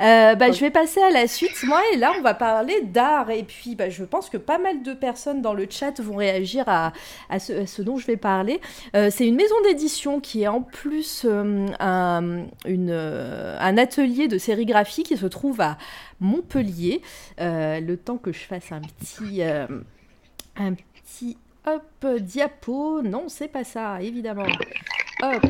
Speaker 1: Euh, bah, je vais passer à la suite. Moi, et là, on va parler d'art. Et puis, bah, je pense que pas mal de personnes dans le chat vont réagir à, à, ce, dont je vais parler. Euh, c'est une maison d'édition qui est en plus euh, un, une, un atelier de sérigraphie qui se trouve à Montpellier. le temps que je fasse un petit... un petit... Hop, diapo. Non, c'est pas ça, évidemment. Hop.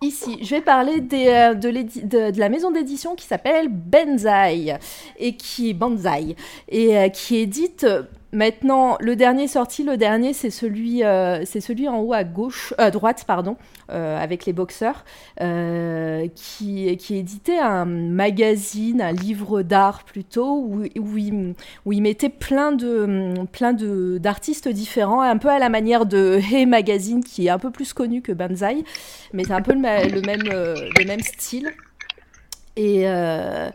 Speaker 1: Ici, je vais parler euh, de, la maison d'édition qui s'appelle Benzai et qui Banzai et euh, qui édite Maintenant, le dernier sorti, le dernier, c'est celui, euh, c'est celui en haut à gauche, à droite, pardon, euh, avec les boxeurs, euh, qui, qui éditait un magazine, un livre d'art plutôt, où, où, il, mettait plein de, plein de d'artistes différents, un peu à la manière de (laughs) Hey Magazine, qui est un peu plus connu que Banzai, mais c'est un peu le même, le même style. Et, euh,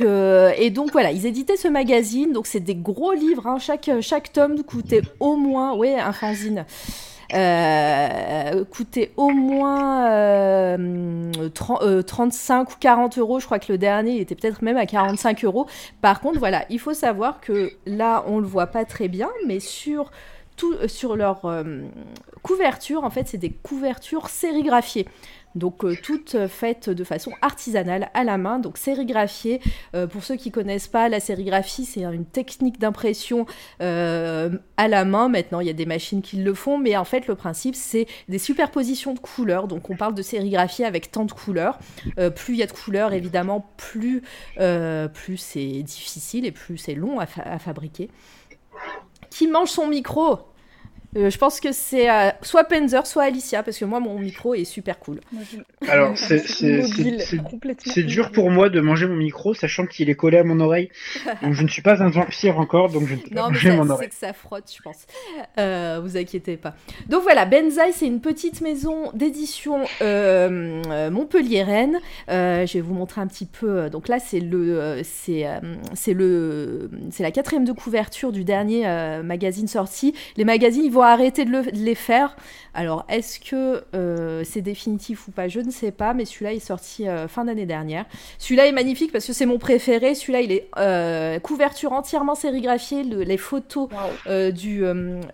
Speaker 1: euh, et donc voilà, ils éditaient ce magazine, donc c'est des gros livres, hein. chaque, tome coûtait au moins, un euh, coûtait au moins 35 ou 40 euros, je crois que le dernier était peut-être même à 45 euros. Par contre, voilà, il faut savoir que là, on le voit pas très bien, mais sur tout, sur leur couverture, en fait, c'est des couvertures sérigraphiées. Donc euh, toutes faites de façon artisanale à la main, donc sérigraphiées. Euh, pour ceux qui connaissent pas, la sérigraphie c'est une technique d'impression euh, à la main. Maintenant il y a des machines qui le font, mais en fait le principe c'est des superpositions de couleurs. Donc on parle de sérigraphie avec tant de couleurs. plus il y a de couleurs évidemment, plus c'est difficile et plus c'est long à fabriquer. Qui mange son micro? Euh, je pense que c'est euh, soit Penzer, soit Alicia, parce que moi, mon micro est super cool.
Speaker 2: Alors, (laughs) c'est dur pour moi de manger mon micro, sachant qu'il est collé à mon oreille. Donc, je ne suis pas un vampire encore, donc je ne peux pas manger mon oreille.
Speaker 1: C'est que ça frotte, je pense. Euh, vous inquiétez pas. Donc voilà, Benzaï, c'est une petite maison d'édition euh, montpelliéraine. je vais vous montrer un petit peu. Donc là, c'est le, c'est, c'est le, c'est la quatrième de couverture du dernier magazine sorti. Les magazines, ils vont arrêter de, les faire. Alors, est-ce que euh, c'est définitif ou pas Je ne sais pas, mais celui-là est sorti euh, fin d'année dernière. Celui-là est magnifique parce que c'est mon préféré. Celui-là, il est euh, couverture entièrement sérigraphiée. les photos du,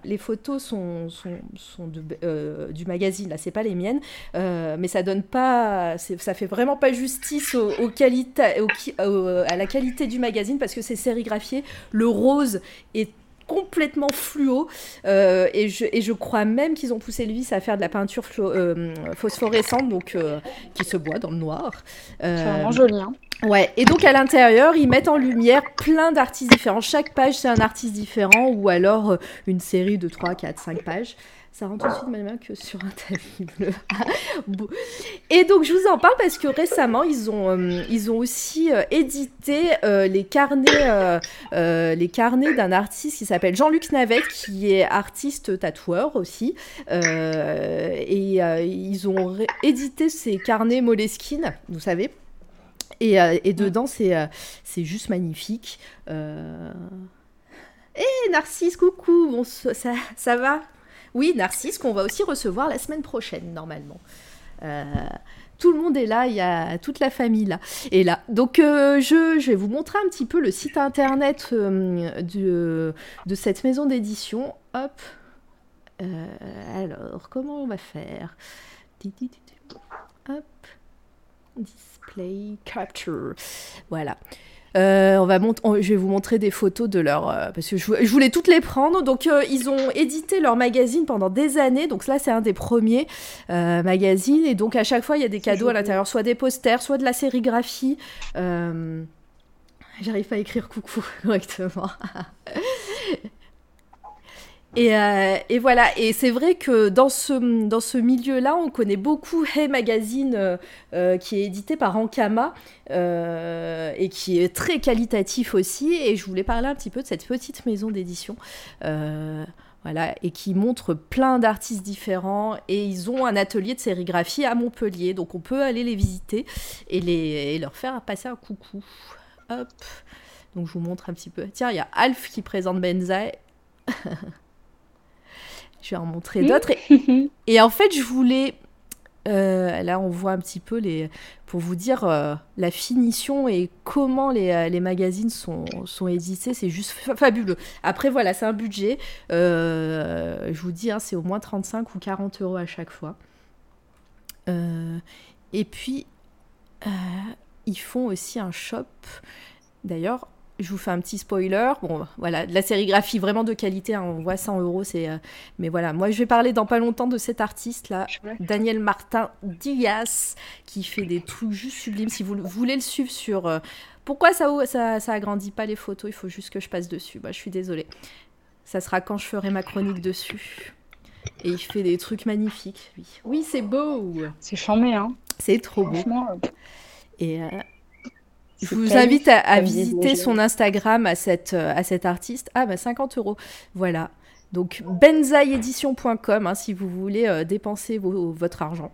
Speaker 1: les photos sont, sont, de, du magazine. Là, c'est pas les miennes, mais ça donne pas, ça fait vraiment pas justice au, à la qualité du magazine parce que c'est sérigraphié. Le rose est complètement fluo. et, je, et je crois même qu'ils ont poussé le vice à faire de la peinture phosphorescente, donc qui se boit dans le noir.
Speaker 3: C'est vraiment joli. Hein.
Speaker 1: Ouais, et donc à l'intérieur, ils mettent en lumière plein d'artistes différents. Chaque page, c'est un artiste différent, ou alors une série de 3, 4, 5 pages ça rentre tout de suite même que sur un tapis bleu. et donc je vous en parle parce que récemment ils ont, euh, ils ont aussi euh, édité euh, les carnets, les carnets d'un artiste qui s'appelle Jean-Luc Navette qui est artiste tatoueur aussi. et ils ont édité ces carnets Moleskine, vous savez. Et, et dedans c'est c'est juste magnifique. Hé Narcisse, coucou, bon, ça, ça va? Oui, Narcisse, qu'on va aussi recevoir la semaine prochaine, normalement. Euh, tout le monde est là, il y a toute la famille là. Et là, donc euh, je, vais vous montrer un petit peu le site internet euh, de, cette maison d'édition. Hop. alors, comment on va faire? Hop. Display capture. Voilà. Euh, on va je vais vous montrer des photos de leur... Euh, parce que je, voulais toutes les prendre. Donc, euh, ils ont édité leur magazine pendant des années. Donc, là, c'est un des premiers magazines. Et donc, à chaque fois, il y a des cadeaux à l'intérieur. Soit des posters, soit de la sérigraphie. J'arrive pas à écrire coucou (laughs) correctement. Euh, et, voilà, et c'est vrai que dans ce, milieu-là, on connaît beaucoup Hey Magazine, euh, euh, qui est édité par Ankama, et qui est très qualitatif aussi. Et je voulais parler un petit peu de cette petite maison d'édition. voilà, et qui montre plein d'artistes différents. Et ils ont un atelier de sérigraphie à Montpellier, donc on peut aller les visiter et, et leur faire passer un coucou. Hop, donc je vous montre un petit peu. Tiens, il y a Alf qui présente Benzaï. (laughs) Je vais en montrer d'autres. (laughs) Et, en fait, je voulais. Euh, là, on voit un petit peu les. Pour vous dire euh, la finition et comment les, euh, les magazines sont, sont édités, c'est juste fabuleux. Après, voilà, c'est un budget. je vous dis, hein, c'est au moins 35 ou 40 euros à chaque fois. et puis, ils font aussi un shop. D'ailleurs, je vous fais un petit spoiler. Bon, voilà, de la sérigraphie vraiment de qualité. Hein, on voit 100 euros. C'est, euh, mais voilà, moi je vais parler dans pas longtemps de cet artiste là, Daniel Martin Diaz, qui fait des trucs juste sublimes. Si vous voulez le suivre sur euh, pourquoi ça, ça, ça agrandit pas les photos, il faut juste que je passe dessus. Bah, je suis désolée. Ça sera quand je ferai ma chronique dessus. Et il fait des trucs magnifiques, lui. Oui, c'est beau.
Speaker 3: C'est charmé, hein.
Speaker 1: C'est trop beau. Euh, Et je vous invite à, visiter son Instagram à, cette, euh, à cet artiste. Ah, bah 50 euros. Voilà. Donc, benzaïedition.com hein, si vous voulez euh, dépenser votre argent.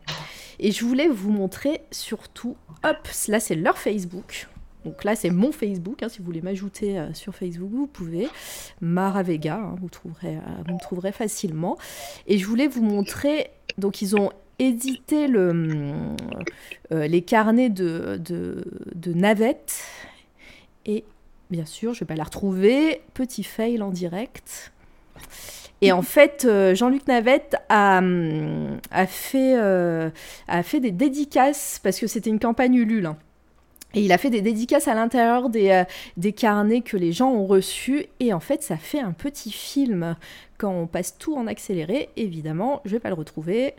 Speaker 1: Et je voulais vous montrer surtout, hop, là c'est leur Facebook. Donc là c'est mon Facebook, hein, si vous voulez m'ajouter euh, sur Facebook, vous pouvez. Mara Vega, hein, vous, trouverez, vous me trouverez facilement. Et je voulais vous montrer, donc ils ont édité le, euh, les carnets de, de, Navette. Et bien sûr, je vais pas la retrouver. Petit fail en direct. Et en fait, euh, Jean-Luc Navette a, a, fait, euh, a fait des dédicaces, parce que c'était une campagne Ulule. Hein. Et il a fait des dédicaces à l'intérieur des, des, carnets que les gens ont reçus. Et en fait, ça fait un petit film. Quand on passe tout en accéléré, évidemment, je vais pas le retrouver.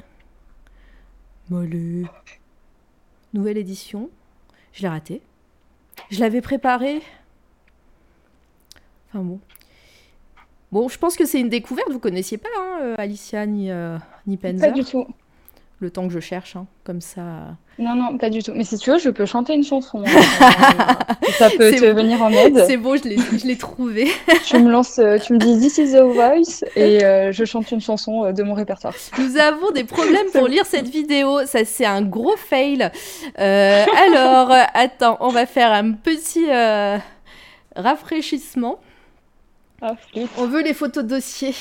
Speaker 1: Mollu. Nouvelle édition. Je l'ai raté. Je l'avais préparé. Enfin bon. Bon, je pense que c'est une découverte. Vous connaissiez pas hein, euh, Alicia ni, euh, ni Penzer
Speaker 3: Pas du tout
Speaker 1: le temps que je cherche, hein, comme ça.
Speaker 3: Non, non, pas du tout. Mais si tu veux, je peux chanter une chanson. Hein. (laughs) ça peut te venir en aide.
Speaker 1: C'est bon, je l'ai trouvé. (laughs)
Speaker 3: tu me lances, euh, tu me dis This is the voice et euh, je chante une chanson euh, de mon répertoire.
Speaker 1: Nous avons des problèmes pour lire cette vidéo. Ça, c'est un gros fail. alors, attends, on va faire un petit rafraîchissement. Ah, on veut les photos de dossier.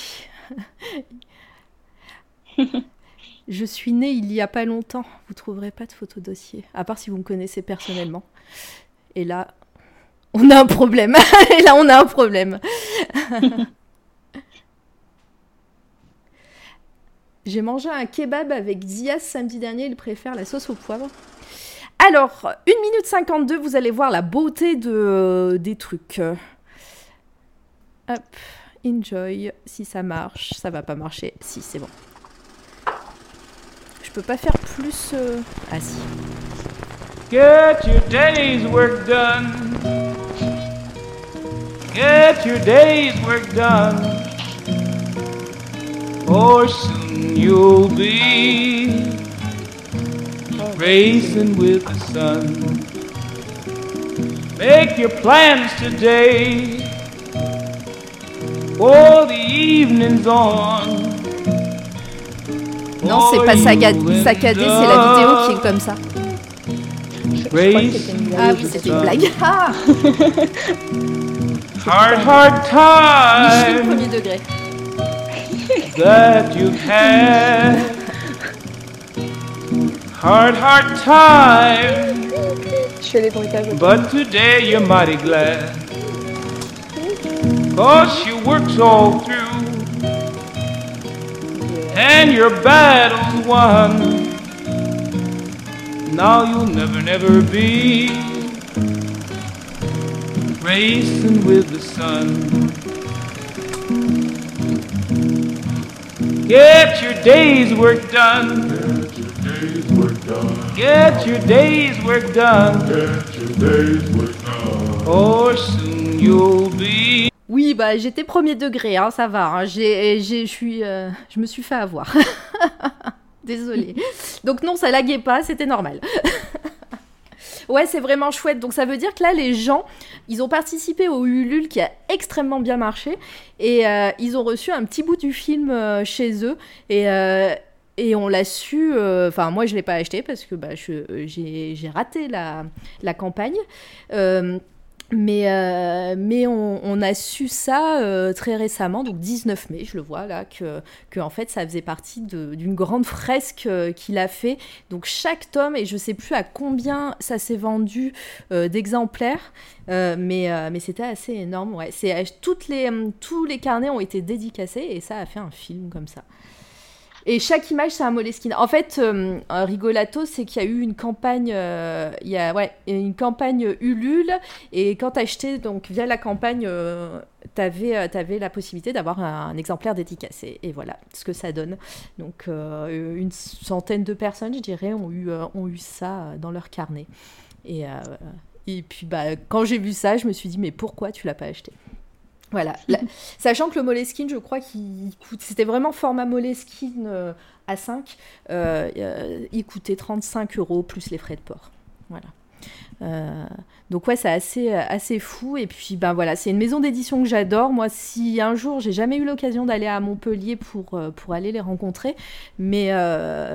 Speaker 1: (laughs) Je suis née il y a pas longtemps. Vous trouverez pas de photo dossier, à part si vous me connaissez personnellement. Et là, on a un problème. (laughs) Et là, on a un problème. (laughs) J'ai mangé un kebab avec Zias samedi dernier. Il préfère la sauce au poivre. Alors, 1 minute 52, vous allez voir la beauté de, des trucs. Hop. enjoy. Si ça marche, ça va pas marcher. Si, c'est bon. Peux pas faire plus. Euh... Ah si. Get your day's work done. Get your day's work done. Or soon you'll be racing with the sun. Make your plans today. For the evening's on. Non, c'est pas saccadé, saccadé c'est la vidéo qui est comme ça. Ah oui, c'était une blague. Ah (laughs) hard, hard time. premier degré. (laughs) That you had. Hard, hard time. Je fais les bruitages. But today you're mighty glad. Cause you worked all through. And your battle's won. Now you'll never, never be racing with the sun. Get your day's work done. Get your day's work done. Get your day's work done. Or soon you'll be. Oui, bah j'étais premier degré, hein, ça va. Hein. J'ai, j'ai, euh, je me suis fait avoir. (laughs) Désolée. Donc non, ça laguait pas, c'était normal. (laughs) ouais, c'est vraiment chouette. Donc ça veut dire que là, les gens, ils ont participé au Ulule qui a extrêmement bien marché et euh, ils ont reçu un petit bout du film euh, chez eux et euh, et on l'a su, enfin moi je ne l'ai pas acheté parce que bah, j'ai raté la, la campagne. Mais, euh, mais on, a su ça euh, très récemment, donc 19 mai, je le vois là, que, que en fait ça faisait partie d'une grande (laughs) fresque euh, qu'il a fait. Donc chaque tome, et je sais plus à combien ça s'est vendu d'exemplaires, mais, mais c'était assez énorme. Ouais. Toutes les, tous les carnets ont été dédicacés et ça a fait un film comme ça. Et chaque image, c'est un Moleskine. En fait, euh, rigolato, c'est qu'il y a eu une campagne, euh, il y a, ouais, une campagne Ulule, et quand tu achetais donc via la campagne, euh, tu avais, avais, la possibilité d'avoir un, exemplaire dédicacé. Et voilà ce que ça donne. Donc, une centaine de personnes, je dirais, ont eu, ont eu ça dans leur carnet. Et, et puis, bah, quand j'ai vu ça, je me suis dit, mais pourquoi tu l'as pas acheté? Voilà. sachant que le Moleskine, je crois qu'il coûte. C'était vraiment format Moleskine euh, à 5. Euh, euh, il coûtait 35 euros plus les frais de port. Voilà. donc ouais, c'est assez, assez fou. Et puis ben voilà, c'est une maison d'édition que j'adore. Moi, si un jour j'ai jamais eu l'occasion d'aller à Montpellier pour, aller les rencontrer, mais,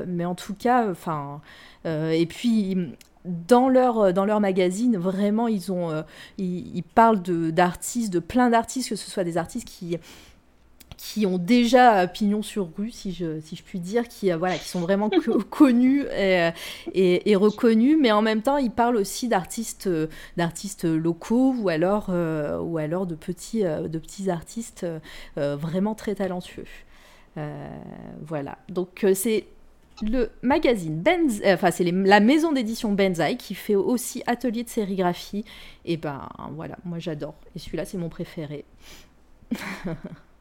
Speaker 1: mais en tout cas, enfin. et puis dans leur, euh, dans leur magazine, vraiment, ils, ont, euh, ils, parlent d'artistes, de, plein d'artistes, que ce soit des artistes qui, qui ont déjà pignon sur rue, si je, si je puis dire, qui, euh, voilà, qui sont vraiment (laughs) connus et, et, reconnus, mais en même temps, ils parlent aussi d'artistes, d'artistes locaux ou alors, ou alors de, petits, de petits artistes vraiment très talentueux. voilà, donc c'est le magazine Benz, euh, enfin c'est la maison d'édition Benzaï qui fait aussi atelier de sérigraphie. Et ben voilà, moi j'adore. Et celui-là c'est mon préféré. (laughs)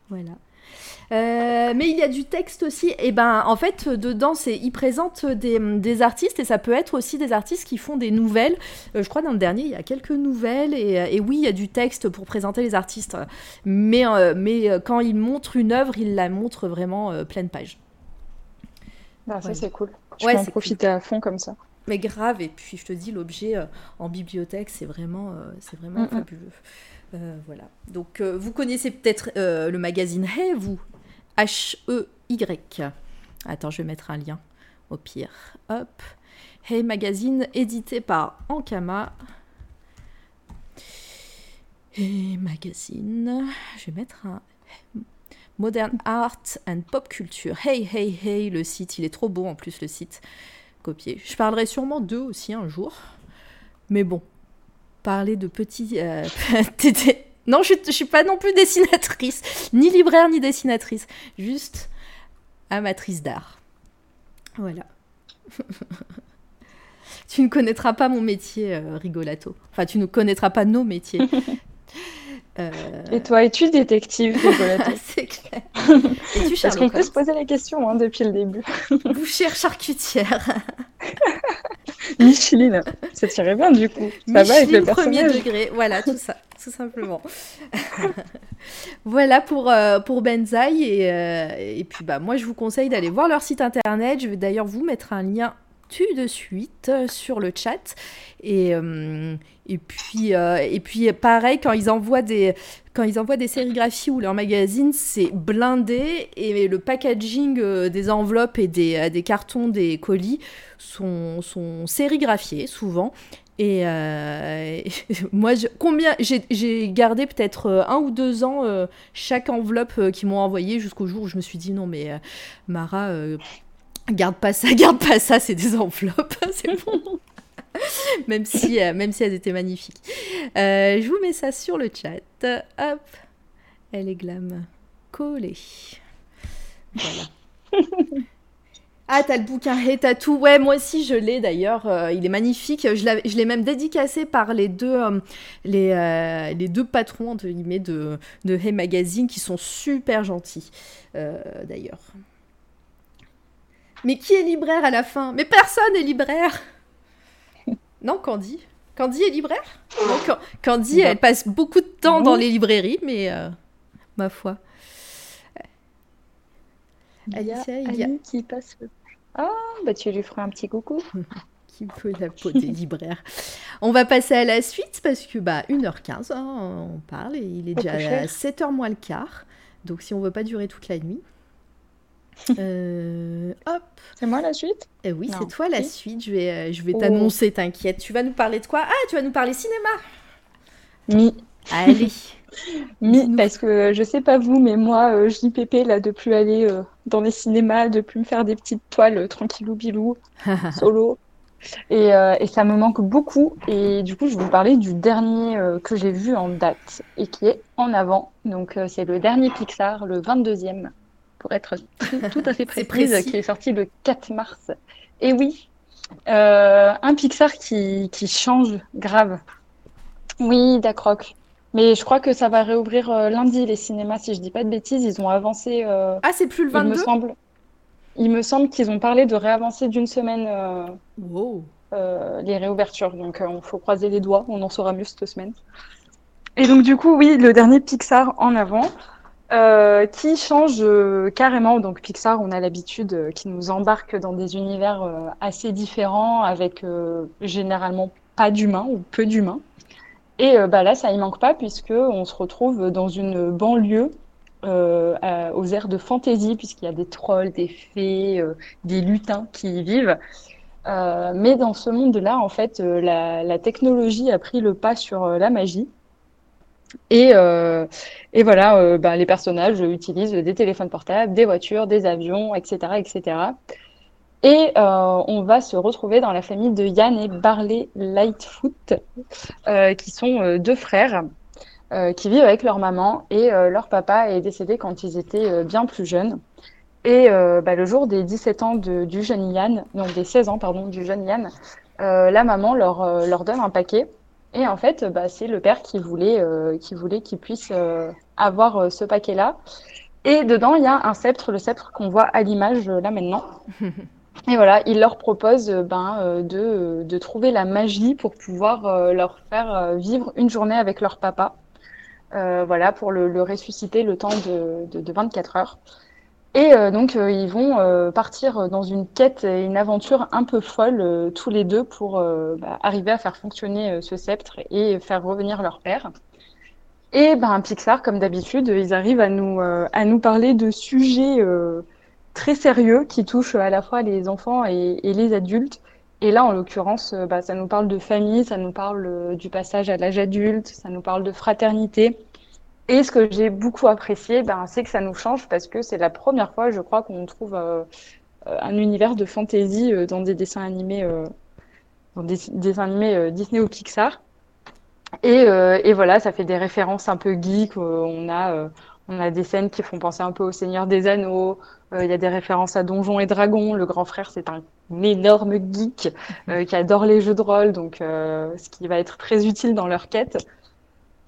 Speaker 1: voilà. Euh, mais il y a du texte aussi. Et ben en fait dedans c'est il présente des, artistes et ça peut être aussi des artistes qui font des nouvelles. Euh, je crois dans le dernier il y a quelques nouvelles et, oui il y a du texte pour présenter les artistes. Mais mais quand il montre une œuvre il la montre vraiment pleine page.
Speaker 3: Ah, ça, c'est cool. Je ouais, peux en profiter à fond comme ça.
Speaker 1: Mais grave, et puis je te dis, l'objet euh, en bibliothèque, c'est vraiment, euh, c'est vraiment fabuleux. Euh, voilà. Donc, vous connaissez peut-être le magazine Hey, vous? H-E-Y. Attends, je vais mettre un lien au pire. Hop. Hey Magazine, édité par Ankama. Hey Magazine. Je vais mettre un Modern Art and Pop Culture. Hey, hey, hey, le site, il est trop beau en plus, le site. Copié. Je parlerai sûrement d'eux aussi un jour. Mais bon, parler de petits. Euh, (laughs) non, je, ne suis pas non plus dessinatrice, ni libraire, ni dessinatrice. Juste amatrice d'art. Voilà. (laughs) tu ne connaîtras pas mon métier, euh, rigolato. Enfin, tu ne connaîtras pas nos métiers. (laughs)
Speaker 3: Euh, et toi, es-tu détective, (laughs)
Speaker 1: C'est clair. (laughs)
Speaker 3: Es-tu Parce qu'on peut se poser la question hein, depuis le début. (laughs)
Speaker 1: Bouchère charcutière.
Speaker 3: Micheline, ça tirait bien du coup.
Speaker 1: Ça va avec le premier degré, voilà, tout ça, tout simplement. voilà pour, euh, pour Benzaï. Et, euh, et puis, bah, moi, je vous conseille d'aller voir leur site internet. Je vais d'ailleurs vous mettre un lien tout de suite sur le chat. Et, et puis, euh, et puis pareil, quand ils envoient des, quand ils envoient des sérigraphies ou leurs magazines, c'est blindé et le packaging euh, des enveloppes et des, euh, des, cartons des colis sont, sérigraphiés souvent. Et (laughs) moi, combien j'ai gardé peut-être un ou deux ans chaque enveloppe qu'ils m'ont envoyé jusqu'au jour où je me suis dit non mais Mara, garde pas ça, (laughs) garde pas ça, c'est des enveloppes, (laughs) c'est bon. (laughs) même, si, euh, même si elles étaient magnifiques. Euh, je vous mets ça sur le chat. Hop, elle est glam. Collée. Voilà. (laughs) Ah, t'as le bouquin et t'as tout. Ouais, moi aussi je l'ai d'ailleurs. Euh, il est magnifique. Je l'ai même dédicacé par les deux, les, les, deux patrons de, de, de Hey Magazine qui sont super gentils d'ailleurs. Mais qui est libraire à la fin? Mais personne est libraire non, Candy. Candy est libraire? Non, Candy, elle passe beaucoup de temps dans les librairies, mais euh, ma foi.
Speaker 3: Il y a Alicia, qui passe. Ah, bah tu lui feras un petit coucou. (laughs)
Speaker 1: qui peut la peau des libraires. On va passer à la suite parce que bah 1h15, hein, on parle et il est déjà à 7h moins le quart. Donc si on veut pas durer toute la nuit. (laughs) Euh, hop.
Speaker 3: C'est moi la suite?
Speaker 1: Euh, Oui, c'est toi la suite. Je vais, euh, je vais oh. t'annoncer, t'inquiète. Tu vas nous parler de quoi? Ah, tu vas nous parler cinéma
Speaker 3: Mi.
Speaker 1: Allez. (laughs)
Speaker 3: Mi, parce que je sais pas vous, mais moi, JPP, là, de plus aller dans les cinémas, de plus me faire des petites toiles tranquillou bilou, (laughs) solo. Et, et, ça me manque beaucoup. Et du coup, je vais vous parler du dernier que j'ai vu en date et qui est en avant. Donc, c'est le dernier Pixar, le 22e pour être tout à fait (laughs) précise, qui est sorti le 4 mars. Et oui, euh, un Pixar qui, qui, change grave. Oui, d'accord. Mais je crois que ça va réouvrir euh, lundi les cinémas, si je dis pas de bêtises. Ils ont avancé. Euh,
Speaker 1: ah, c'est plus le 22
Speaker 3: Il me semble, il me semble qu'ils ont parlé de réavancer d'une semaine les réouvertures. Donc, il faut croiser les doigts. On en saura mieux cette semaine. Et donc, du coup, oui, le dernier Pixar en avant. Euh, qui change euh, carrément. Donc Pixar, on a l'habitude euh, qui nous embarque dans des univers assez différents, avec généralement pas d'humains ou peu d'humains. Et bah là, ça y manque pas puisque on se retrouve dans une banlieue aux airs de fantaisie, puisqu'il y a des trolls, des fées, des lutins qui y vivent. mais dans ce monde-là, en fait, la, technologie a pris le pas sur la magie. Et, euh, et voilà, euh, bah, les personnages utilisent des téléphones portables, des voitures, des avions, etc. etc. Et euh, on va se retrouver dans la famille de Yann et Barley Lightfoot, qui sont deux frères qui vivent avec leur maman et leur papa est décédé quand ils étaient bien plus jeunes. Et bah, le jour des 17 ans du jeune Yann, des 16 ans pardon du jeune Yann, la maman leur donne un paquet et en fait, bah, c'est le père qui voulait euh, qui voulait qu'il puisse euh, avoir euh, ce paquet-là. Et dedans, il y a un sceptre, le sceptre qu'on voit à l'image là maintenant. (laughs) Et voilà, il leur propose ben, de, de, trouver la magie pour pouvoir leur faire vivre une journée avec leur papa. voilà, pour le, le, ressusciter le temps de, de, de 24 heures. Et euh, donc, euh, ils vont euh, partir dans une quête et une aventure un peu folle, tous les deux, pour bah, arriver à faire fonctionner ce sceptre et faire revenir leur père. Et ben, Pixar, comme d'habitude, ils arrivent à nous, à nous parler de sujets très sérieux qui touchent à la fois les enfants et, les adultes. Et là, en l'occurrence, bah, ça nous parle de famille, ça nous parle du passage à l'âge adulte, ça nous parle de fraternité. Et ce que j'ai beaucoup apprécié, ben, c'est que ça nous change parce que c'est la première fois, je crois, qu'on trouve euh, un univers de fantasy euh, dans des dessins animés, euh, Disney ou Pixar. Et, et, voilà, ça fait des références un peu geek. on a on a des scènes qui font penser un peu au Seigneur des Anneaux. Il y a des références à Donjons et Dragons. Le grand frère, c'est un énorme geek qui adore les jeux de rôle, donc ce qui va être très utile dans leur quête.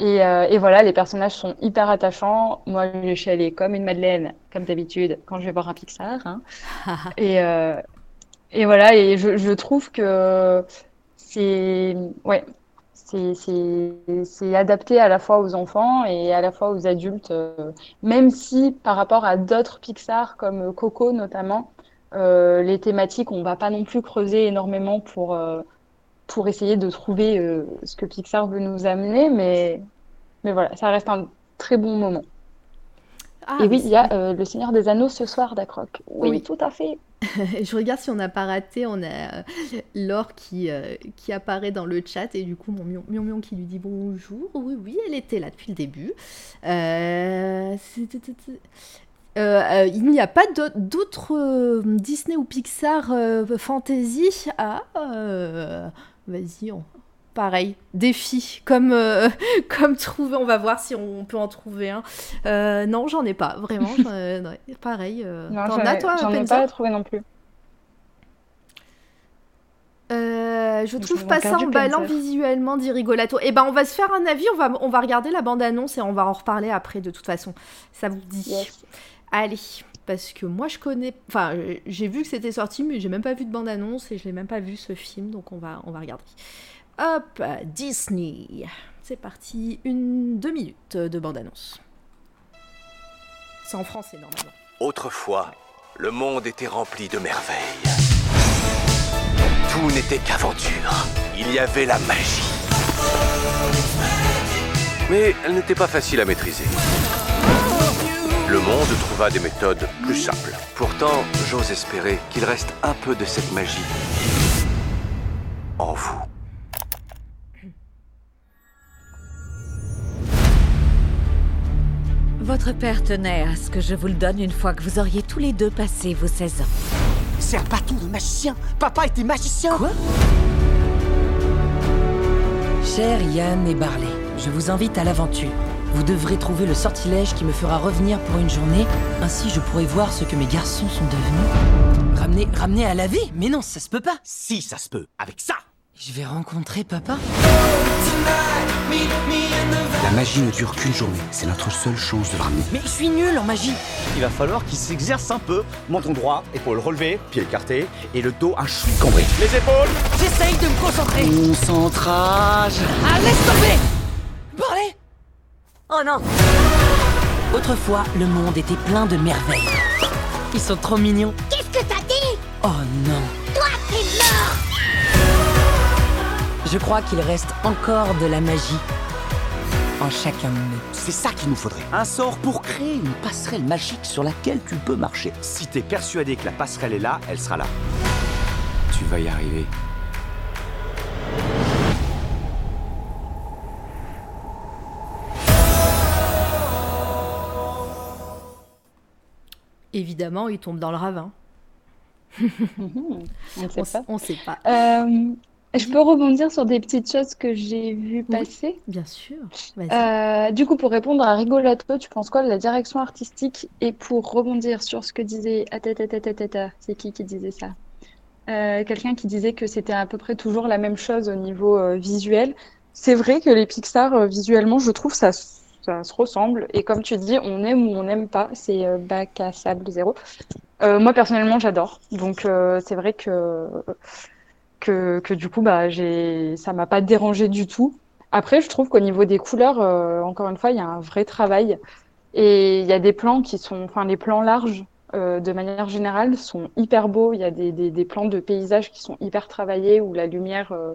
Speaker 3: Euh, et, voilà, les personnages sont hyper attachants. Moi, je suis allée comme une Madeleine, comme d'habitude, quand je vais voir un Pixar. Hein. (laughs) et, euh, et voilà, et je, trouve que c'est ouais, c'est adapté à la fois aux enfants et à la fois aux adultes. Euh, même si par rapport à d'autres Pixar comme Coco notamment, les thématiques, on va pas non plus creuser énormément pour pour essayer de trouver ce que Pixar veut nous amener, mais mais voilà, ça reste un très bon moment. Ah, et oui, il y a euh, Le Seigneur des Anneaux ce soir d'Acroc. Oui, tout à fait. (laughs)
Speaker 1: je regarde si on n'a pas raté, on a euh, Laure qui, euh, qui apparaît dans le chat et du coup mon mion, mion, qui lui dit bonjour. Oui, oui, elle était là depuis le début. il n'y a pas d'autres Disney ou Pixar fantasy. Ah, vas-y, on, pareil, défi, comme, euh, (laughs) comme trouver, on va voir si on peut en trouver un. Euh, non, j'en ai pas, vraiment, (laughs) pareil. Euh,
Speaker 3: T'en as toi, J'en ai pas trouvé non plus.
Speaker 1: je trouve pas ça emballant visuellement, dit Rigolato. Eh ben, on va se faire un avis, on va, on va regarder la bande-annonce et on va en reparler après, de toute façon. Ça vous dit Allez, parce que moi je connais... Enfin, j'ai vu que c'était sorti, mais j'ai même pas vu de bande-annonce et je l'ai même pas vu ce film, donc on va, on va regarder. Hop, Disney. C'est parti, une deux minutes de bande-annonce. C'est en français normalement.
Speaker 4: Autrefois, le monde était rempli de merveilles. Tout n'était qu'aventure. Il y avait la magie. Mais elle n'était pas facile à maîtriser. Le monde trouva des méthodes plus simples. Pourtant, j'ose espérer qu'il reste un peu de cette magie en vous.
Speaker 5: Votre père tenait à ce que je vous le donne une fois que vous auriez tous les deux passé vos 16 ans.
Speaker 6: C'est un bâton de magicien Papa était magicien
Speaker 5: Quoi? Cher Yann et Barley, je vous invite à l'aventure. Vous devrez trouver le sortilège qui me fera revenir pour une journée, ainsi je pourrai voir ce que mes garçons sont devenus.
Speaker 6: Ramener, ramener à la vie? Mais non, ça se peut pas Si, ça se peut, avec ça
Speaker 5: Je vais rencontrer papa
Speaker 6: la magie ne dure qu'une journée. C'est notre seule chance de le ramener.
Speaker 5: Mais je suis nul en magie.
Speaker 7: Il va falloir qu'il s'exerce un peu. Menton droit, épaule relevée, pied écarté et le dos un chouï cambré. Les épaules
Speaker 5: J'essaye de me concentrer.
Speaker 6: Concentrage.
Speaker 5: Ah, laisse tomber Parlez Oh non Autrefois, le monde était plein de merveilles. Ils sont trop mignons.
Speaker 8: Qu'est-ce que t'as dit?
Speaker 5: Oh non
Speaker 8: Toi, t'es mort
Speaker 5: Je crois qu'il reste encore de la magie en chacun de nous.
Speaker 6: C'est ça qu'il nous faudrait. Un sort pour créer une passerelle magique sur laquelle tu peux marcher.
Speaker 7: Si t'es persuadé que la passerelle est là, elle sera là.
Speaker 4: Tu vas y arriver.
Speaker 1: Évidemment, il tombe dans le ravin. (laughs)
Speaker 3: on ne sait pas.
Speaker 1: On sait pas.
Speaker 3: Euh, je peux rebondir sur des petites choses que j'ai vues passer
Speaker 1: Bien sûr.
Speaker 3: Euh, du coup, pour répondre à Rigolato, tu penses quoi de la direction artistique? Et pour rebondir sur ce que disait c'est qui qui disait ça? Euh, Quelqu'un qui disait que c'était à peu près toujours la même chose au niveau visuel. C'est vrai que les Pixar, visuellement, je trouve ça, ça se ressemble. Et comme tu dis, on aime ou on n'aime pas. C'est bac à sable zéro. moi, personnellement, j'adore. Donc, c'est vrai que que, du coup, bah, ça m'a pas dérangé du tout. Après, je trouve qu'au niveau des couleurs, euh, encore une fois, il y a un vrai travail. Et il y a des plans qui sont, enfin, les plans larges, euh, de manière générale, sont hyper beaux. Il y a des, des, plans de paysages qui sont hyper travaillés, où la lumière euh,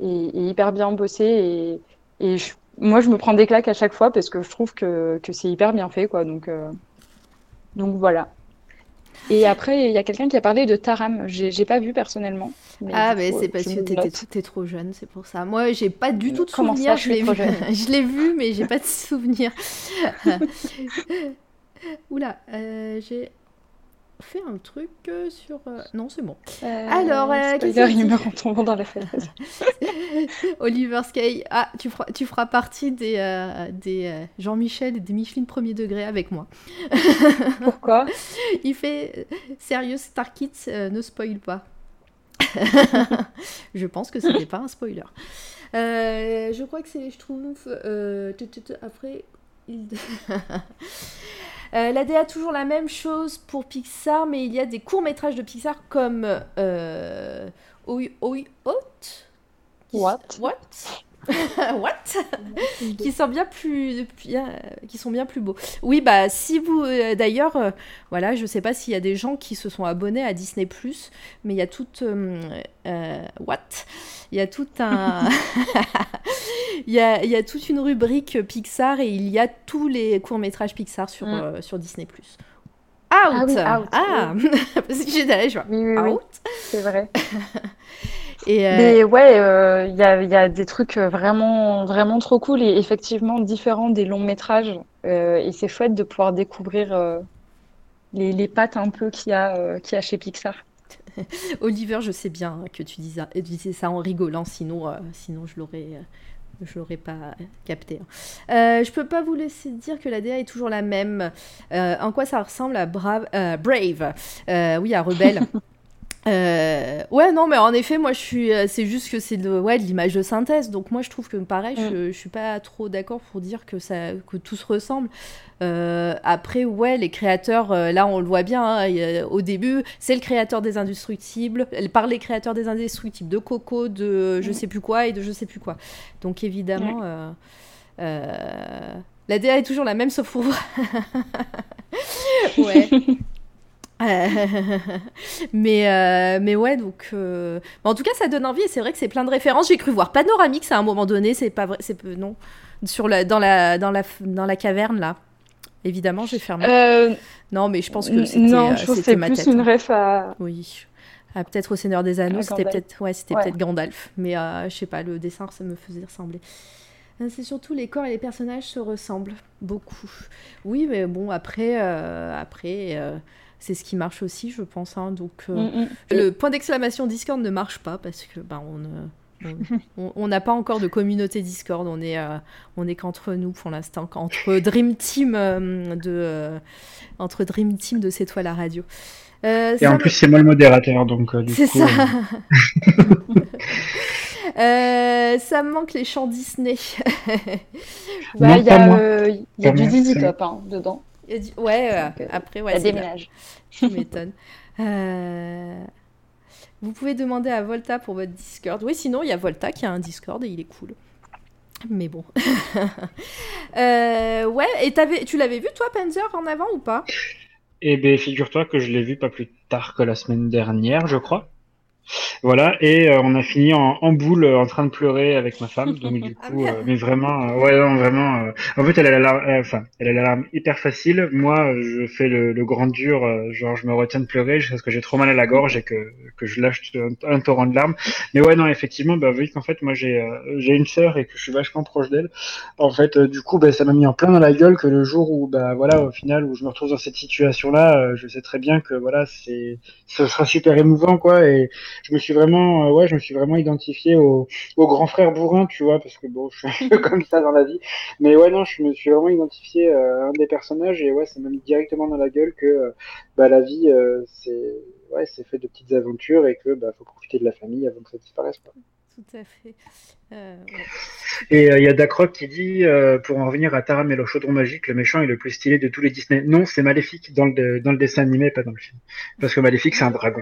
Speaker 3: est, hyper bien bossée. Et, et moi, je me prends des claques à chaque fois parce que je trouve que, que c'est hyper bien fait, quoi. Donc, donc voilà. Et après, il y a quelqu'un qui a parlé de Taram. J'ai pas vu personnellement.
Speaker 1: ah, mais c'est parce que t'étais trop jeune, c'est pour ça. Moi, j'ai pas du tout de souvenir. je l'ai vu, (laughs) je l'ai vu, mais j'ai pas de (laughs) souvenir. (laughs) Oula, euh, j'ai fait un truc euh, sur. Euh, non, c'est bon.
Speaker 3: Euh, Alors, Spider, il meurt en tombant dans la fenêtre. (laughs) (laughs)
Speaker 1: Oliver Sky, ah, tu feras, tu feras partie des, des Jean-Michel et des Micheline premier degré avec moi. (laughs)
Speaker 3: Pourquoi?
Speaker 1: Il fait sérieux, Star Kids, ne spoil pas. Je pense que ce n'est pas un spoiler. je crois que c'est les Schtroumpfs. après, il... Euh, la DA toujours la même chose pour Pixar, mais il y a des courts-métrages de Pixar comme euh, Oi Oi Hot
Speaker 3: What?
Speaker 1: What? (laughs) What? Qui sont bien plus, qui sont bien plus beaux. Oui, bah si vous, euh, d'ailleurs, euh, voilà, je sais pas s'il y a des gens qui se sont abonnés à Disney mais il y a toute, euh, what? Il y a tout un, (laughs) il, y a, il y a toute une rubrique Pixar et il y a tous les courts métrages Pixar sur mm. sur Disney Out.
Speaker 3: Ah, out. (laughs)
Speaker 1: ah. parce que j'étais je vois. out.
Speaker 3: C'est vrai. Et euh, Mais ouais, il euh, y, a, y, a, des trucs vraiment, vraiment trop cool et effectivement différents des longs métrages. Euh, et c'est chouette de pouvoir découvrir les, les pattes un peu qu'il y, a, qu'il y a chez Pixar. (laughs)
Speaker 1: Oliver, je sais bien que tu disais, disais ça en rigolant, sinon, sinon je l'aurais je l'aurais pas capté. Hein. je peux pas vous laisser dire que la DA est toujours la même. en quoi ça ressemble à Brave Oui, à Rebelle. (laughs) Euh, ouais, non, mais en effet, moi, je suis. Euh, c'est juste que c'est de, ouais, de l'image de synthèse. Donc, moi, je trouve que pareil, je, mm. je, suis pas trop d'accord pour dire que, ça, que tout se ressemble. Euh, après, ouais, les créateurs, là, on le voit bien. Hein, au début, c'est le créateur des Indestructibles. Par les créateurs des Indestructibles, de Coco, de je mm. sais plus quoi et de je sais plus quoi. Donc, évidemment. la DA est toujours la même, sauf pour. (laughs) ouais. (laughs) (laughs) mais, euh, mais ouais, donc. Euh, en tout cas, ça donne envie et c'est vrai que c'est plein de références. J'ai cru voir Panoramix à un moment donné, c'est pas vrai, c'est non. Sur la, dans, la, dans, la, dans la caverne, là. Évidemment, j'ai fermé. Euh, non, mais je pense que c'était Non, je
Speaker 3: c'était plus tête, une hein. ref à.
Speaker 1: Oui. Ah, peut-être au Seigneur des Anneaux, c'était peut-être ouais, c'était peut-être Gandalf. Mais je sais pas, le dessin, ça me faisait ressembler. C'est surtout les corps et les personnages se ressemblent beaucoup. Oui, mais bon, après. après c'est ce qui marche aussi, je pense. Hein. Donc, euh, mm, mm. le point d'exclamation Discord ne marche pas parce que ben, on n'a pas encore de communauté Discord. On est, euh, on est qu'entre nous pour l'instant, entre Dream Team euh, de, entre Dream Team de C'est toi la radio.
Speaker 2: Et en plus, c'est moi le modérateur, donc
Speaker 1: C'est ça. (laughs) ça me manque les chants Disney. (laughs)
Speaker 3: Bah, il y a, y a du Dizzy Top hein, dedans.
Speaker 1: Ouais, euh, après, ouais.
Speaker 3: Ça déménage. (laughs)
Speaker 1: Tu m'étonnes. Euh, vous pouvez demander à Volta pour votre Discord. Oui, sinon, il y a Volta qui a un Discord et il est cool. Mais bon. (laughs) Euh, ouais, et avais... tu l'avais vu, toi, Panzer, en avant ou pas?
Speaker 2: Eh bien, figure-toi que je l'ai vu pas plus tard que la semaine dernière, je crois. Voilà, et euh, on a fini en, en, boule euh, en train de pleurer avec ma femme. Donc du (laughs) coup, euh, mais vraiment, ouais, non, vraiment. en fait, elle a l'alarme, enfin, elle a l'alarme hyper facile. Moi, je fais le, le grand dur, genre je me retiens de pleurer jusqu'à ce que j'ai trop mal à la gorge et que, que je lâche un, torrent de larmes. Mais ouais, non, effectivement, bah vu qu'en fait, moi j'ai j'ai une sœur et que je suis vachement proche d'elle. En fait, du coup, bah, ça m'a mis en plein dans la gueule que le jour où, bah voilà, au final, où je me retrouve dans cette situation-là, je sais très bien que voilà, c'est, ce sera super émouvant, quoi, et je me suis vraiment, euh, ouais, je me suis vraiment identifié au, grand frère bourrin, tu vois, parce que bon, (laughs) je suis un peu comme ça dans la vie. Mais ouais, non, je me suis vraiment identifié euh, à un des personnages et ouais, ça m'a mis directement dans la gueule que euh, bah, la vie, c'est ouais, c'est fait de petites aventures et que bah, faut profiter de la famille avant que ça disparaisse. Quoi.
Speaker 1: Tout à fait.
Speaker 2: Euh, et il euh, y a Dacroc qui dit, euh, pour en revenir à Taram et le chaudron magique, le méchant est le plus stylé de tous les Disney. Non, c'est Maléfique dans le, dans le dessin animé, pas dans le film. Parce que Maléfique, c'est un dragon.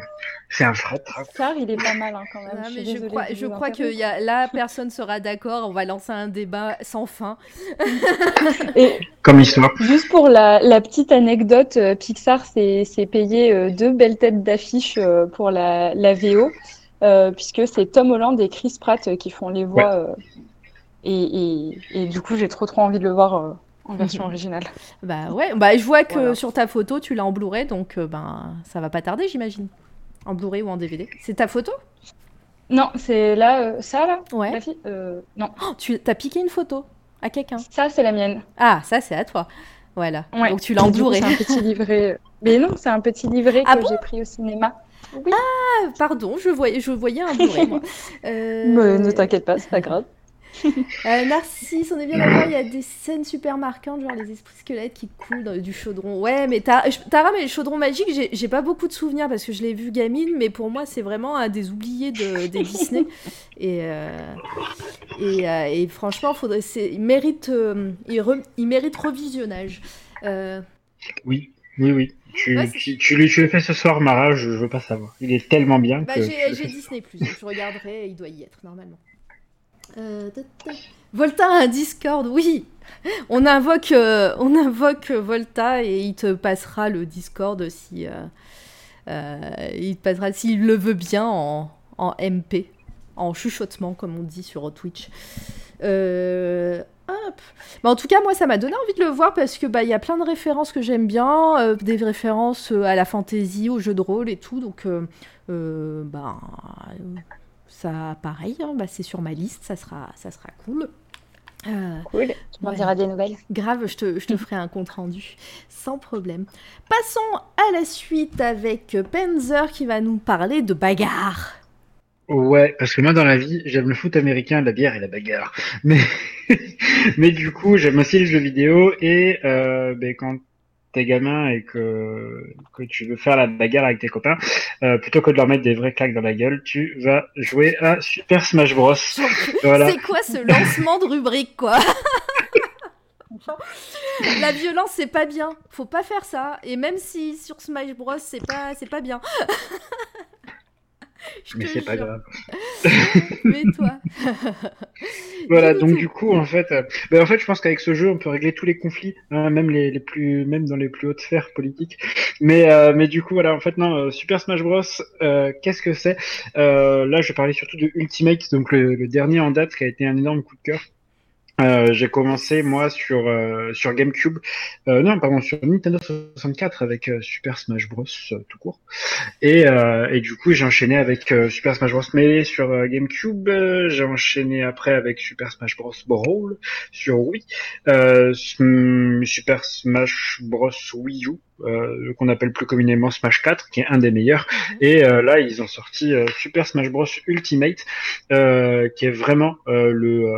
Speaker 2: C'est un vrai dragon.
Speaker 3: Car il est pas mal hein, quand même.
Speaker 1: Je, crois, je crois que y a, là, personne sera d'accord. On va lancer un débat sans fin. (laughs)
Speaker 2: et Comme histoire.
Speaker 3: Juste pour la, la petite anecdote, Pixar s'est payé deux belles têtes d'affiche pour la, la VO. Euh, puisque c'est Tom Holland et Chris Pratt euh, qui font les voix. Euh, et, et, du coup, j'ai trop trop envie de le voir en version (laughs) originale.
Speaker 1: Bah ouais, bah je vois que sur ta photo, tu l'as en Blu-ray, donc ben ça va pas tarder, j'imagine. En Blu-ray ou en DVD. C'est ta photo?
Speaker 3: Non, c'est là, ça là?
Speaker 1: Ouais.
Speaker 3: non.
Speaker 1: Oh, tu as piqué une photo à quelqu'un?
Speaker 3: Ça, c'est la mienne.
Speaker 1: Ah, ça, c'est à toi. Voilà. Donc tu l'as en Blu-ray.
Speaker 3: C'est un petit livret. Mais non, c'est un petit livret ah que j'ai pris au cinéma.
Speaker 1: Ah, pardon, je voyais, je voyais un bruit, moi. (laughs)
Speaker 3: Euh, ne t'inquiète pas, c'est pas grave. (laughs)
Speaker 1: euh, Narcisse, on est bien d'accord, il y a des scènes super marquantes, genre les esprits squelettes qui coulent dans du chaudron. Ouais, mais Tara, mais le chaudron magique, j'ai pas beaucoup de souvenirs parce que je l'ai vu gamine, mais pour moi, c'est vraiment un des oubliés de, des Disney. (laughs) Et, euh, Et, et franchement, faudrait, il mérite, il, mérite revisionnage.
Speaker 2: Oui, oui, oui. Tu, tu, lui, tu le fais ce soir, Mara, je, veux pas savoir. Il est tellement bien
Speaker 1: bah, J'ai Disney+, je regarderai, il doit y être, normalement. (laughs) Volta a un Discord, oui on invoque, euh, on invoque Volta et il te passera le Discord si. Euh, euh, il te passera s'il le veut bien en, MP, en chuchotement, comme on dit sur Twitch. En tout cas, moi, ça m'a donné envie de le voir parce que bah il y a plein de références que j'aime bien, des références à la fantasy, au jeu de rôle et tout. Donc, bah, ça, pareil, hein, bah, c'est sur ma liste, ça sera, ça sera cool.
Speaker 3: Euh, cool, tu m'en diras des nouvelles.
Speaker 1: Grave, je te, je te ferai un compte rendu, sans problème. Passons à la suite avec Penzer qui va nous parler de bagarre.
Speaker 2: Ouais, parce que moi dans la vie, j'aime le foot américain, la bière et la bagarre. (laughs) Mais, mais du coup, j'aime aussi les jeux vidéo et euh, ben, quand t'es gamin et que, que tu veux faire la bagarre avec tes copains, euh, plutôt que de leur mettre des vrais claques dans la gueule, tu vas jouer à Super Smash Bros. (laughs)
Speaker 1: voilà. C'est quoi ce lancement de rubrique, quoi? La violence, c'est pas bien. Faut pas faire ça. Et même si sur Smash Bros, c'est pas, c'est pas bien. (laughs) (laughs)
Speaker 2: mais c'est pas grave. (laughs)
Speaker 1: mais toi. (laughs)
Speaker 2: voilà, donc du coup, en fait, euh, ben, en fait, je pense qu'avec ce jeu, on peut régler tous les conflits, hein, même les, les, plus, même dans les plus hautes sphères politiques. Mais, euh, mais du coup, voilà, en fait, non, euh, Super Smash Bros. Qu'est-ce que c'est? Là, je parlais surtout de Ultimate, donc le, le dernier en date, qui a été un énorme coup de cœur. Euh, j'ai commencé moi sur euh, sur GameCube, euh, non pardon sur Nintendo 64 avec Super Smash Bros tout court, et, et du coup j'ai enchaîné avec Super Smash Bros. Melee sur GameCube, j'ai enchaîné après avec Super Smash Bros. Brawl sur Wii, Super Smash Bros. Wii U euh, qu'on appelle plus communément Smash 4, qui est un des meilleurs. Mhm. Et euh, là, ils ont sorti Super Smash Bros. Ultimate, qui est vraiment le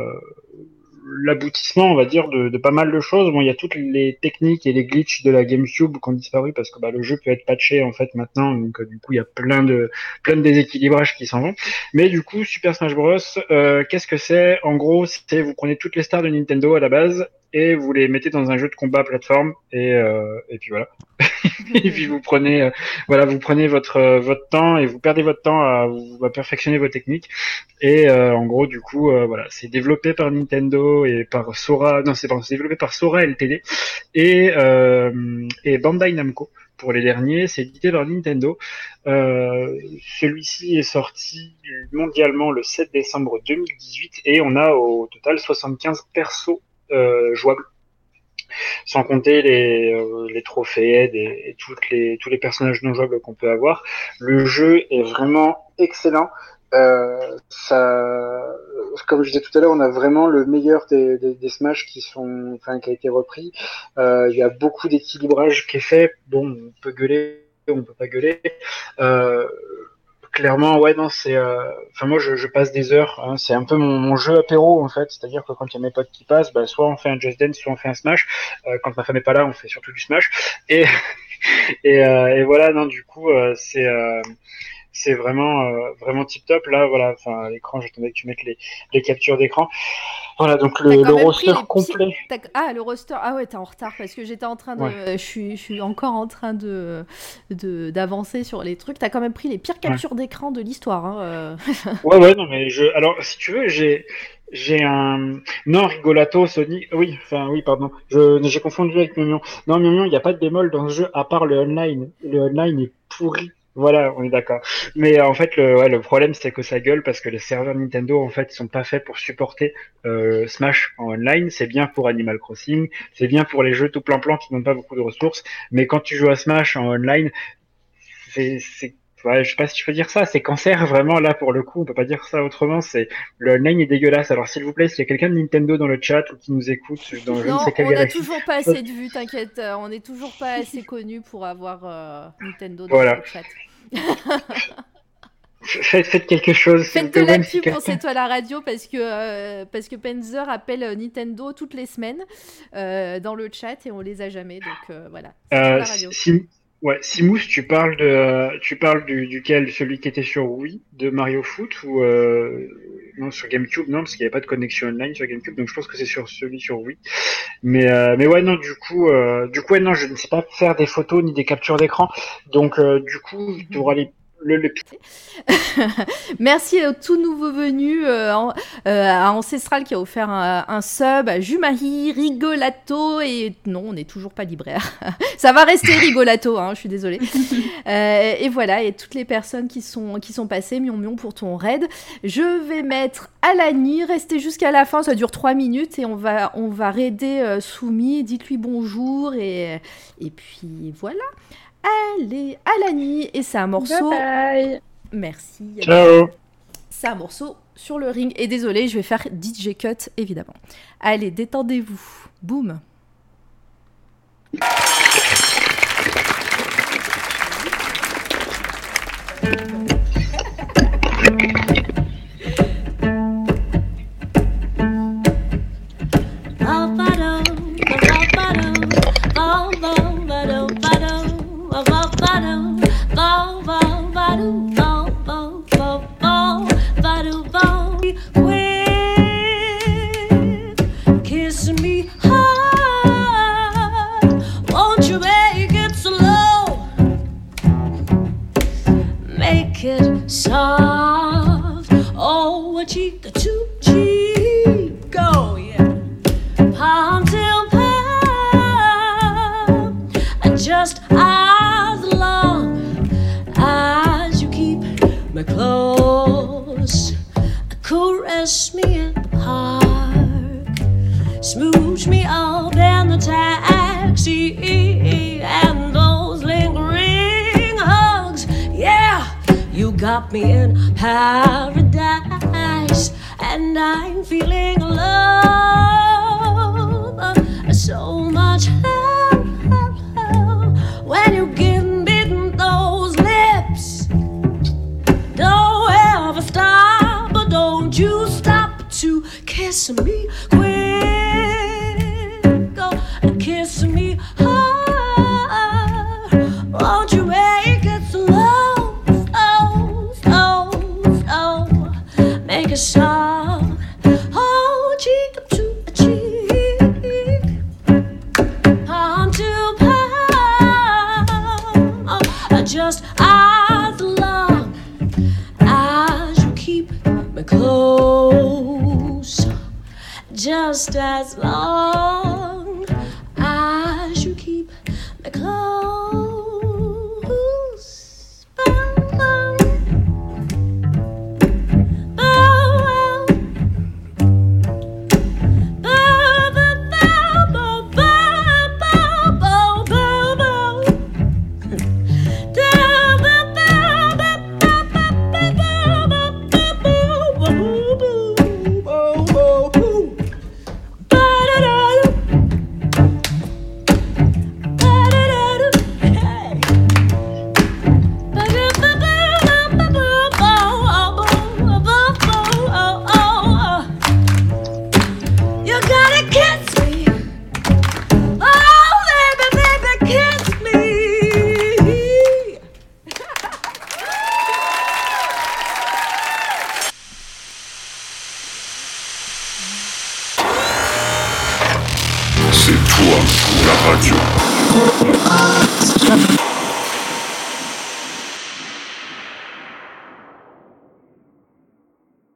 Speaker 2: l'aboutissement, on va dire, de, pas mal de choses. Bon, il y a toutes les techniques et les glitches de la GameCube qui ont disparu parce que bah, le jeu peut être patché en fait maintenant, donc euh, du coup il y a plein de plein de déséquilibrages qui s'en vont. Mais du coup, Super Smash Bros, euh, qu'est-ce que c'est? En gros, c'est vous prenez toutes les stars de Nintendo à la base et vous les mettez dans un jeu de combat plateforme et, euh, et puis voilà. (laughs) et puis vous prenez euh, voilà vous prenez votre euh, votre temps et vous perdez votre temps à, perfectionner vos techniques et en gros du coup voilà c'est développé par Nintendo et par Sora non c'est développé par Sora LTD et et Bandai Namco pour les derniers, c'est édité par Nintendo. Celui-ci est sorti mondialement le 7 décembre 2018 et on a au total 75 persos euh, jouables. Sans compter les, euh, les trophées et, toutes les, tous les personnages non jouables qu'on peut avoir. Le jeu est vraiment excellent. Euh, ça, comme je disais tout à l'heure, on a vraiment le meilleur des, des, Smash qui sont, enfin, qui a été repris. Il y a beaucoup d'équilibrage qui est fait. Bon, on peut gueuler, on peut pas gueuler. Clairement, ouais, non, c'est. Euh, enfin, moi, je, passe des heures. Hein, c'est un peu mon, mon, jeu apéro, en fait. C'est-à-dire que quand il y a mes potes qui passent, bah, soit on fait un Just Dance, soit on fait un Smash. Euh, quand ma femme est pas là, on fait surtout du Smash. Et, (laughs) euh, et voilà, non, du coup, c'est c'est vraiment euh, vraiment tip top là voilà enfin à l'écran j'attendais que tu mettes les, les captures d'écran. Voilà donc le, le roster complet.
Speaker 1: ah le roster. Ah ouais t'es en retard parce que j'étais en train de je suis je suis encore en train de d'avancer sur les trucs. T'as quand même pris les pires captures d'écran de l'histoire hein, euh.
Speaker 2: ouais ouais non mais je alors si tu veux j'ai j'ai un non rigolato Sony oui enfin oui pardon. Je j'ai confondu avec Mion non Mion il n'y a pas de bémol dans ce jeu à part le online. Le online est pourri voilà, on est d'accord. Mais euh, en fait, le, ouais, le problème, c'est que ça gueule parce que les serveurs Nintendo, en fait, sont pas faits pour supporter euh, Smash en online. C'est bien pour Animal Crossing, c'est bien pour les jeux tout plan-plan qui n'ont pas beaucoup de ressources. Mais quand tu joues à Smash en online, c'est, ouais, je sais pas si je peux dire ça, c'est cancer vraiment là pour le coup, on peut pas dire ça autrement. C'est le online est dégueulasse. Alors s'il vous plaît, s'il y a quelqu'un de Nintendo dans le chat ou qui nous écoute, dans
Speaker 1: non, on a toujours pas assez de vues, t'inquiète. Euh, on est toujours pas assez (laughs) connu pour avoir Nintendo dans le chat. (laughs)
Speaker 2: Faites, quelque chose.
Speaker 1: Faites de la pub pour C'est toi la radio parce que, euh, parce que Penzer appelle euh, Nintendo toutes les semaines euh, dans le chat et on les a jamais. Donc voilà.
Speaker 2: Si, Ouais, Simous, tu parles de, tu parles du, duquel, celui qui était sur Wii, de Mario Foot ou euh, non sur GameCube, non parce qu'il n'y avait pas de connexion online sur GameCube, donc je pense que c'est sur celui sur Wii. Mais euh, mais ouais non, du coup, euh, du coup non, je ne sais pas faire des photos ni des captures d'écran, donc du coup, tu auras les le, (laughs)
Speaker 9: Merci au tout nouveau venu euh, euh, à Ancestral qui a offert un, sub, à Jumahi, Rigolato et non, on n'est toujours pas libraire. (laughs) Ça va rester Rigolato, hein, je suis désolée. (laughs) Euh, et voilà, et toutes les personnes qui sont, qui sont passées, mion mion pour ton raid. Je vais mettre Alani, restez jusqu'à la fin, ça dure 3 minutes et on va, on va raider Soumi, dites-lui bonjour et, et puis voilà. Allez, Alani, et c'est un morceau.
Speaker 3: Bye
Speaker 9: Merci.
Speaker 2: Ciao.
Speaker 9: C'est un morceau sur le ring. Et désolé, je vais faire DJ cut évidemment. Allez, détendez-vous. Boum.